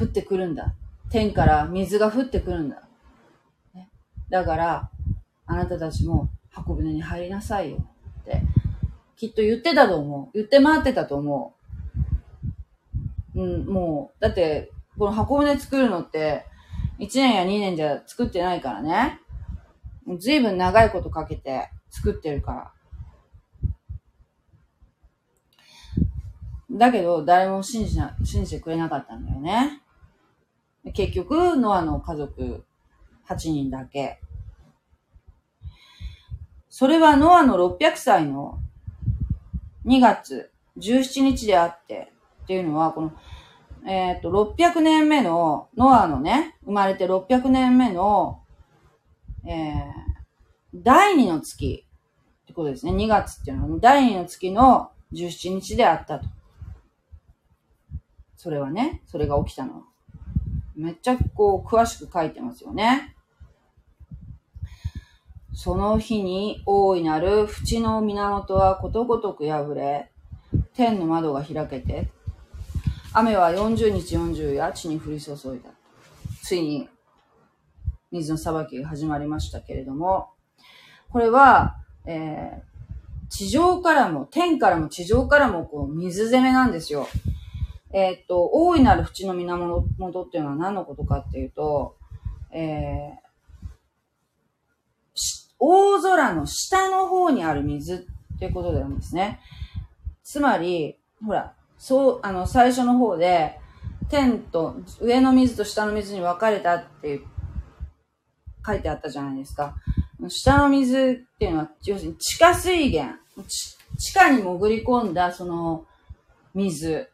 降ってくるんだ。天から水が降ってくるんだ。ね、だから、あなたたちも箱舟に入りなさいよ。って、きっと言ってたと思う。言って回ってたと思うう。ん、もう、だって、この箱舟作るのって、1年や2年じゃ作ってないからね。ずいぶん長いことかけて作ってるから。だけど、誰も信じな、信じてくれなかったんだよね。結局、ノアの家族8人だけ。それはノアの600歳の2月17日であって、っていうのは、このえっ、ー、と、600年目の、ノアのね、生まれて600年目の、えー、第2の月ってことですね。2月っていうのは、第2の月の17日であったと。それはね、それが起きたの。めっちゃこう、詳しく書いてますよね。その日に大いなる淵の源はことごとく破れ、天の窓が開けて、雨は40日40夜地に降り注いだ。ついに水の裁きが始まりましたけれども、これは、えー、地上からも、天からも地上からもこう水攻めなんですよ。えー、っと、大いなる淵の源っていうのは何のことかっていうと、えー、大空の下の方にある水っていうことなんですね。つまり、ほら、そう、あの、最初の方で、天と、上の水と下の水に分かれたって、書いてあったじゃないですか。下の水っていうのは、要するに地下水源、地下に潜り込んだその水、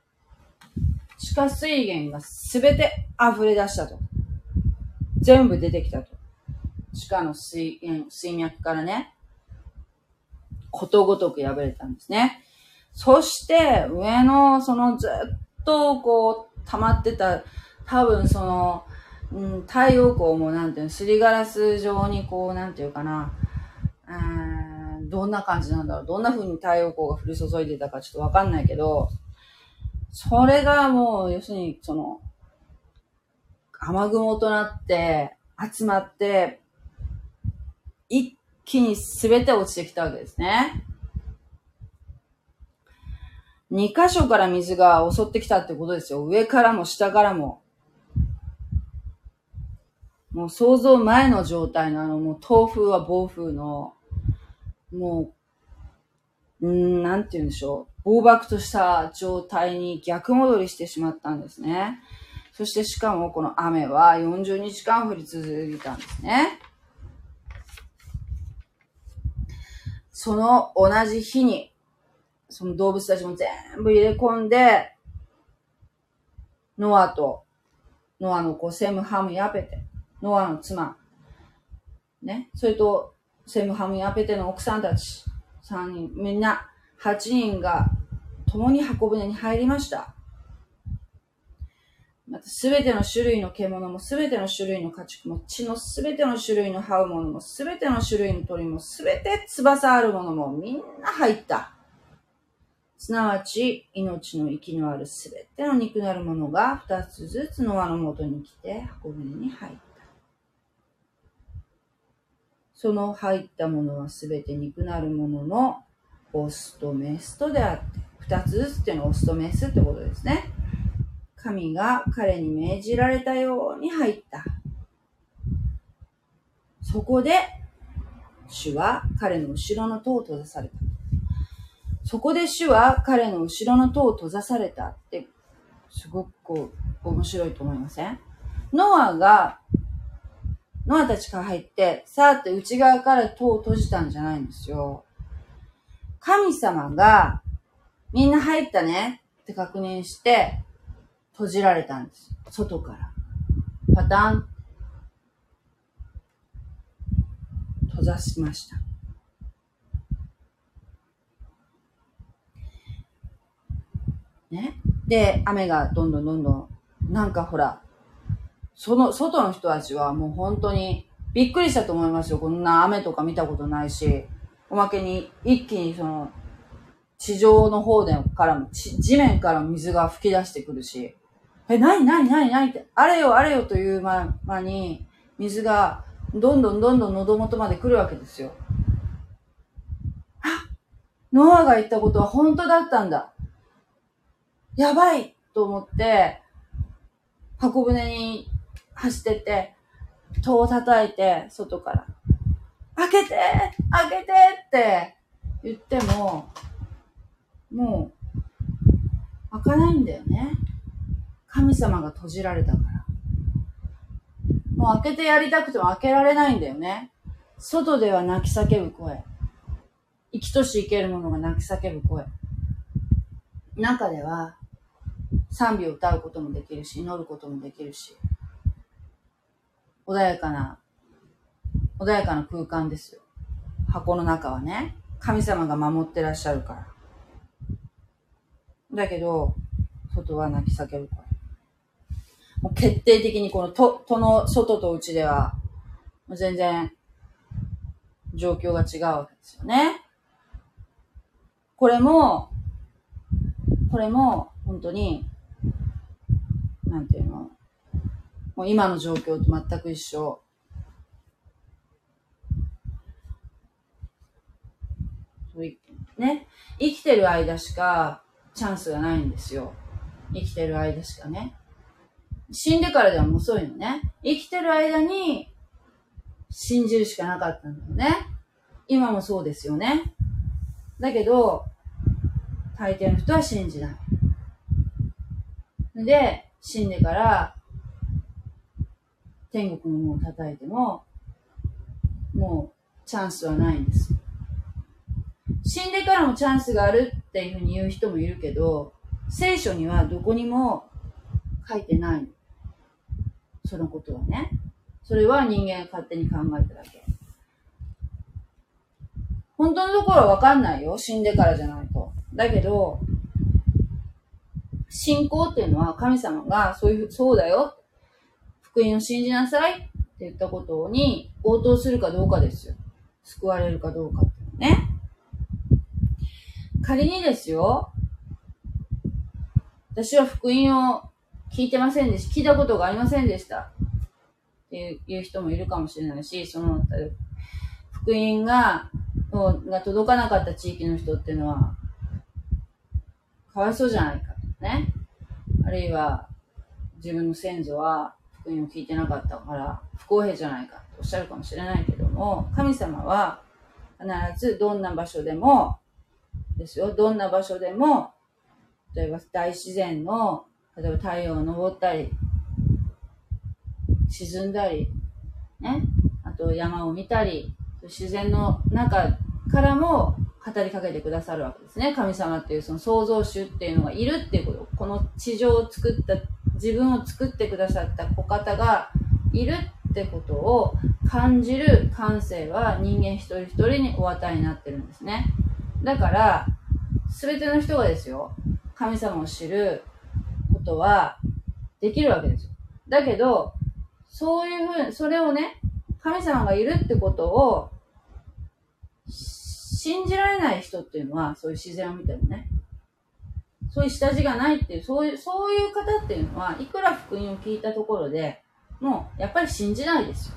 地下水源がすべて溢れ出したと。全部出てきたと。地下の水源、水脈からね、ことごとく破れたんですね。そして、上の、そのずっとこう、溜まってた、多分その、うん、太陽光もなんていうの、すりガラス状にこう、なんていうかな、うん、どんな感じなんだろう。どんな風に太陽光が降り注いでたかちょっとわかんないけど、それがもう、要するに、その、雨雲となって、集まって、一気に全て落ちてきたわけですね。2箇所から水が襲ってきたってことですよ。上からも下からも。もう想像前の状態のあの、もう東風は暴風の、もう、んなんて言うんでしょう。暴漠とした状態に逆戻りしてしまったんですね。そしてしかもこの雨は40日間降り続いたんですね。その同じ日にその動物たちも全部入れ込んで、ノアとノアの子、セム、ハム、ヤペテ、ノアの妻、ね、それと、セム、ハム、ヤペテの奥さんたち、3人、みんな、8人が共に箱舟に入りました。また、すべての種類の獣も、すべての種類の家畜も、血のすべての種類の這うものも、すべての種類の鳥も、すべて翼あるものも、みんな入った。すなわち、命の息のあるすべての肉なるものが二つずつの輪のもとに来て箱舟に入った。その入ったものはすべて肉なるもののオスとメスとであって、二つずつっていうのはオスとメスってことですね。神が彼に命じられたように入った。そこで、主は彼の後ろの戸を閉ざされた。そこで主は彼の後ろの戸を閉ざされたって、すごくこう、面白いと思いません？ノアが、ノアたちから入って、さあって内側から戸を閉じたんじゃないんですよ。神様が、みんな入ったねって確認して、閉じられたんです。外から。パタン。閉ざしました。ね。で、雨がどんどんどんどん、なんかほら、その、外の人たちはもう本当にびっくりしたと思いますよ。こんな雨とか見たことないし、おまけに一気にその、地上の方でからも、地面から水が吹き出してくるし、え、なになになになにって、あれよあれよという間に、水がどんどんどんどん喉元まで来るわけですよ。あノアが言ったことは本当だったんだ。やばいと思って、箱舟に走ってって、戸を叩いて、外から、開けて開けてって言っても、もう、開かないんだよね。神様が閉じられたから。もう開けてやりたくても開けられないんだよね。外では泣き叫ぶ声。生きとし生けるものが泣き叫ぶ声。中では賛美を歌うこともできるし、祈ることもできるし、穏やかな、穏やかな空間ですよ。箱の中はね、神様が守ってらっしゃるから。だけど、外は泣き叫ぶ声。もう決定的にこの戸戸の外と内では、もう全然状況が違うわけですよね。これも、これも本当になんていうの、もう今の状況と全く一緒。ね、生きてる間しかチャンスがないんですよ。生きてる間しかね。死んでからではも遅いのね。生きてる間に信じるしかなかったんだよね。今もそうですよね。だけど、大抵の人は信じない。で、死んでから天国の門を叩いてももうチャンスはないんです。死んでからもチャンスがあるっていうふうに言う人もいるけど聖書にはどこにも書いてない。そのことはね。それは人間が勝手に考えただけ。本当のところはわかんないよ。死んでからじゃないと。だけど信仰っていうのは神様がそういう、そうだよ。福音を信じなさいって言ったことに応答するかどうかですよ。救われるかどうかってね。仮にですよ、私は福音を聞いてませんでした。聞いたことがありませんでした。っていう人もいるかもしれないし、その、福音が、が届かなかった地域の人っていうのは、かわいそうじゃないか。ね。あるいは、自分の先祖は福音を聞いてなかったから不公平じゃないかとおっしゃるかもしれないけども、神様は必ずどんな場所でも、ですよ、どんな場所でも、例えば大自然の、例えば太陽が昇ったり、沈んだり、ね、あと山を見たり、自然の中からも語りかけてくださるわけですね。神様っていうその創造主っていうのがいるっていうこと。この地上を作った自分を作ってくださったお方がいるってことを感じる感性は人間一人一人にお与えになってるんですね。だから、すべての人がですよ、神様を知ることはできるわけですよ。だけど、そういうふうに、それをね、神様がいるってことを信じられない人っていうのは、そういう自然を見てもね、そういう下地がないっていう、そういう、そういう方っていうのは、いくら福音を聞いたところで、もう、やっぱり信じないですよ。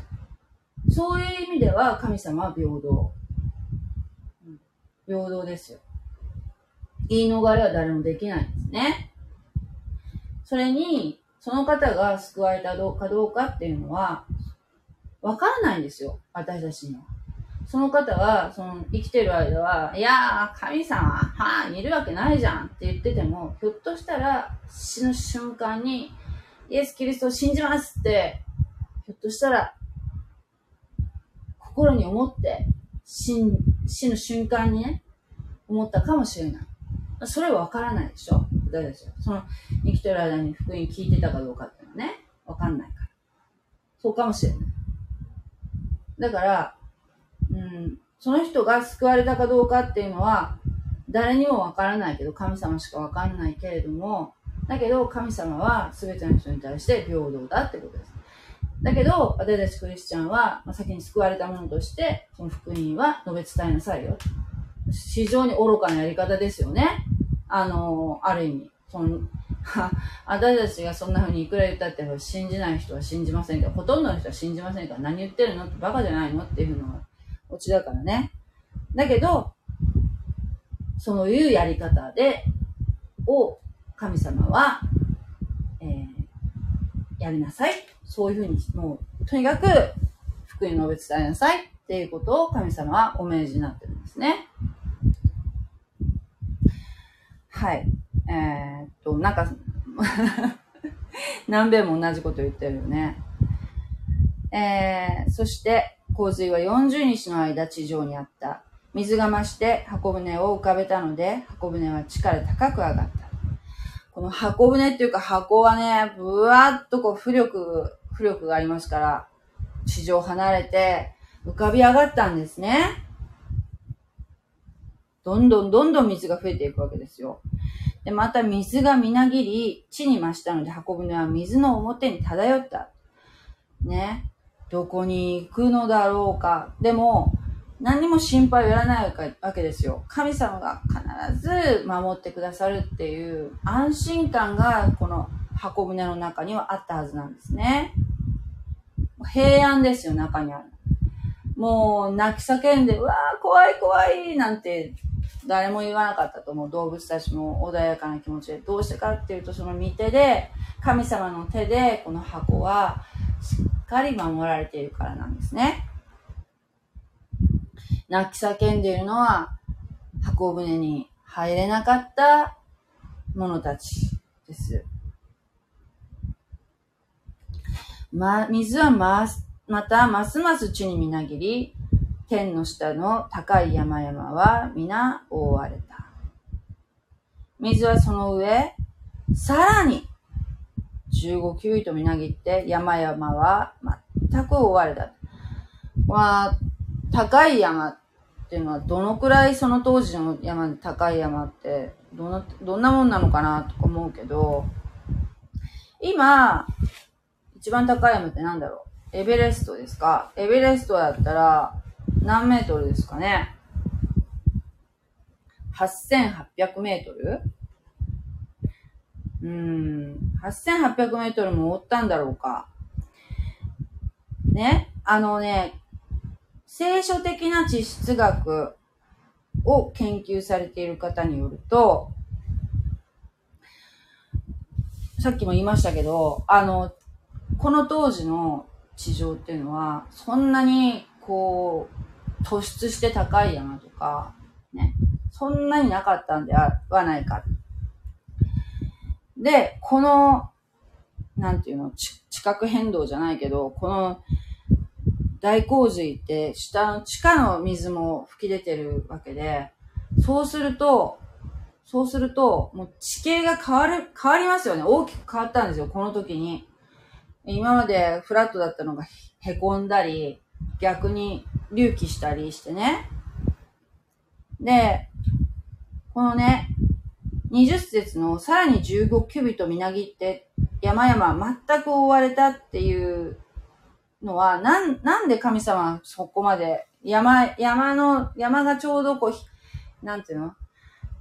そういう意味では、神様は平等。平等ですよ。言い逃れは誰もできないんですね。それに、その方が救われたかどうかっていうのは、わからないんですよ。私たちには。その方は、その生きてる間は、いやー、神様、はあ、いるわけないじゃんって言ってても、ひょっとしたら死ぬ瞬間に、イエス・キリストを信じますって、ひょっとしたら、心に思って死死ぬ瞬間にね、思ったかもしれない。それはわからないでしょ？誰ですよ。その、生きてる間に福音聞いてたかどうかっていうのはね、わかんないから。そうかもしれない。だから、うん、その人が救われたかどうかっていうのは、誰にもわからないけど、神様しかわかんないけれども、だけど神様は全ての人に対して平等だってことです。だけど、私たちクリスチャンは、まあ、先に救われた者として、その福音は述べ伝えなさいよ。非常に愚かなやり方ですよね。あの、ある意味。その 私たちがそんな風にいくら言ったって信じない人は信じませんけど、ほとんどの人は信じませんか？ら何言ってるの？ってバカじゃないの？っていうのがオチだからね。だけど、そういうやり方で、を神様は、えー、やりなさい。そういうふうに、もう、とにかく、福音を述べ伝えなさいっていうことを神様はお命じになってるんですね。はい。えー、っと、なんか 何べんも同じこと言ってるよね。えー、そして、洪水は40日の間地上にあった。水が増して箱舟を浮かべたので、箱舟は地から高く上がった。この箱舟っていうか箱はね、ぶわっとこう浮力、浮力がありますから、地上離れて浮かび上がったんですね。どんどんどんどん水が増えていくわけですよ。で、また水がみなぎり、地に増したので箱舟は水の表に漂った。ね。どこに行くのだろうか。でも、何にも心配をやらないわけですよ。神様が必ず守ってくださるっていう安心感がこの箱舟の中にはあったはずなんですね。平安ですよ、中にある。もう泣き叫んで、うわー怖い怖いなんて誰も言わなかったと思う動物たちも穏やかな気持ちでどうしてかっていうとその見手で神様の手でこの箱はかり守られているからなんですね泣き叫んでいるのは箱舟に入れなかった者たちですま、水はま、またますます地にみなぎり天の下の高い山々は皆覆われた。水はその上、さらに15キュビとみなぎって山々は全く覆われた。まあ、高い山っていうのはどのくらいその当時の山で高い山ってどのどんなもんなのかなとか思うけど、今、一番高い山ってなんだろう？エベレストですか？エベレストだったら、何メートルですかね ?8800 メートル？うん、8800メートルも追ったんだろうか。ね、あのね、聖書的な地質学を研究されている方によると、さっきも言いましたけど、あの、この当時の地上っていうのは、そんなにこう、突出して高い山とか、ね、そんなになかったんではないか。で、この、なんていうの、地殻変動じゃないけど、この大洪水って下の地下の水も吹き出てるわけで、そうすると、そうすると、もう地形が変わる、変わりますよね。大きく変わったんですよ、この時に。今までフラットだったのが凹んだり、逆に隆起したりしてね。で、このね、20節のさらに15キュビットみなぎって山々全く覆われたっていうのは、なん、なんで神様はそこまで山、山の、山がちょうどこう、なんていうの？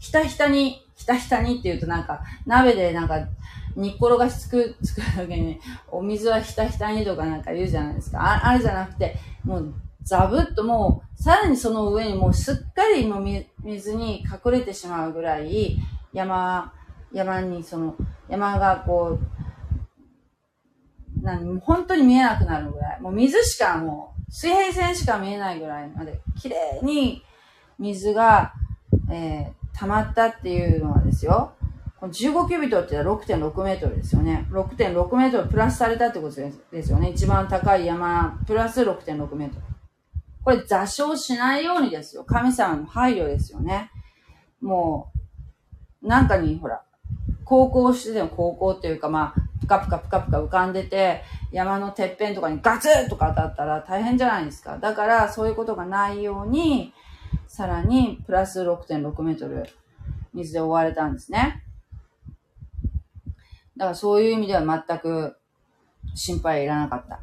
ひたひたに、ひたひたにって言うとなんか、鍋でなんか、煮っころがしつく、作るときに、お水はひたひたにとかなんか言うじゃないですか。ああれじゃなくて、もう、ザブッともう、さらにその上にもうすっかりも水に隠れてしまうぐらい、山、山にその、山がこう、何、本当に見えなくなるぐらい、もう水しかもう、水平線しか見えないぐらいまで、綺麗に水が、えー、溜まったっていうのはですよ。この15キュビットって6.6メートルですよね。6.6メートルプラスされたってことですよね。一番高い山、プラス6.6メートル。これ座礁しないようにですよ。神様の配慮ですよね。もう、なんかに、ほら、高校してても高校っていうか、まあ、ぷかぷかぷかぷか浮かんでて、山のてっぺんとかにガツッとか当たったら大変じゃないですか。だから、そういうことがないように、さらにプラス6.6メートル水で覆われたんですね。だからそういう意味では全く心配いらなかった。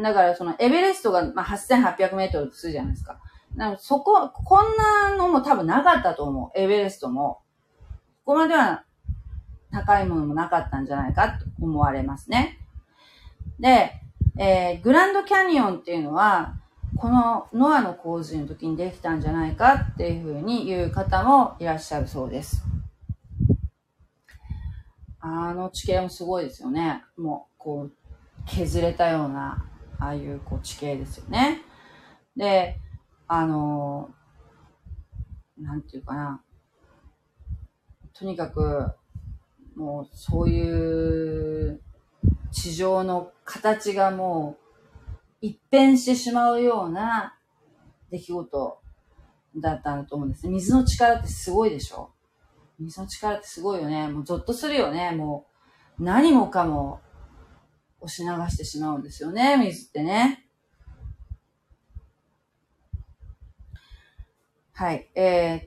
だからそのエベレストがまあ8800メートルするじゃないですか。だかそこ、こんなのも多分なかったと思う。エベレストも。ここまでは高いものもなかったんじゃないかと思われますね。で、えー、グランドキャニオンっていうのは、このノアの洪水の時にできたんじゃないかっていうふうに言う方もいらっしゃるそうです。あの地形もすごいですよね。もう、こう、削れたような、ああいうこう地形ですよね。で、あのなんていうかな。とにかく、もうそういう地上の形がもう一変してしまうような出来事だったんだと思うんです。水の力ってすごいでしょ水の力ってすごいよね。もうゾッとするよね。もう何もかも押し流してしまうんですよね。水ってね。はい。えー、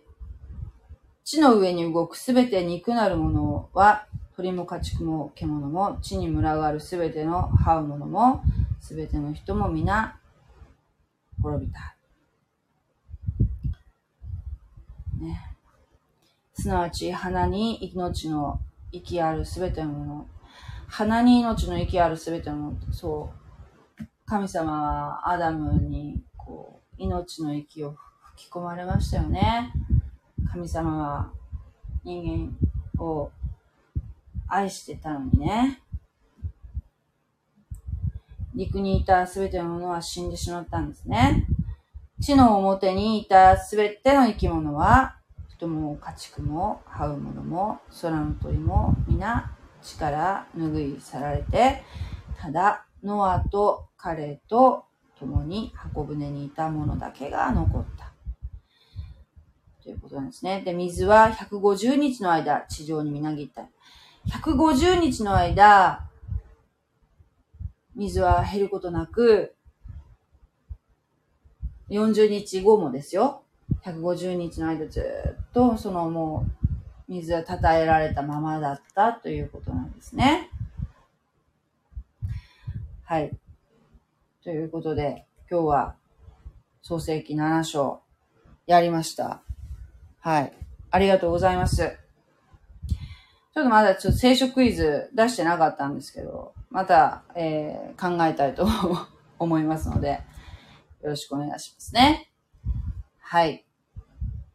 地の上に動くすべて肉なるものは、鳥も家畜も獣も、地に群がるすべての這うものも、すべての人も皆、滅びた。ね。すなわち鼻に命の息あるすべてのもの。鼻に命の息あるすべてのもの。そう。神様はアダムにこう命の息を吹き込まれましたよね。神様は人間を愛してたのにね。陸にいたすべてのものは死んでしまったんですね。地の表にいたすべての生き物は人も家畜も這うものも空の鳥も皆力拭い去られてただノアと彼と共に箱舟にいたものだけが残った。ということなんですね。で、水は150日の間地上にみなぎった。150日の間、水は減ることなく、40日後もですよ。150日の間ずっとそのもう水は称えられたままだったということなんですね。はい。ということで、今日は創世記7章やりました。はい。ありがとうございます。ちょっとまだちょっと聖書クイズ出してなかったんですけど、また、えー、考えたいと思いますので、よろしくお願いしますね。はい。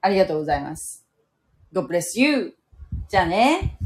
ありがとうございます。God bless you! じゃあね。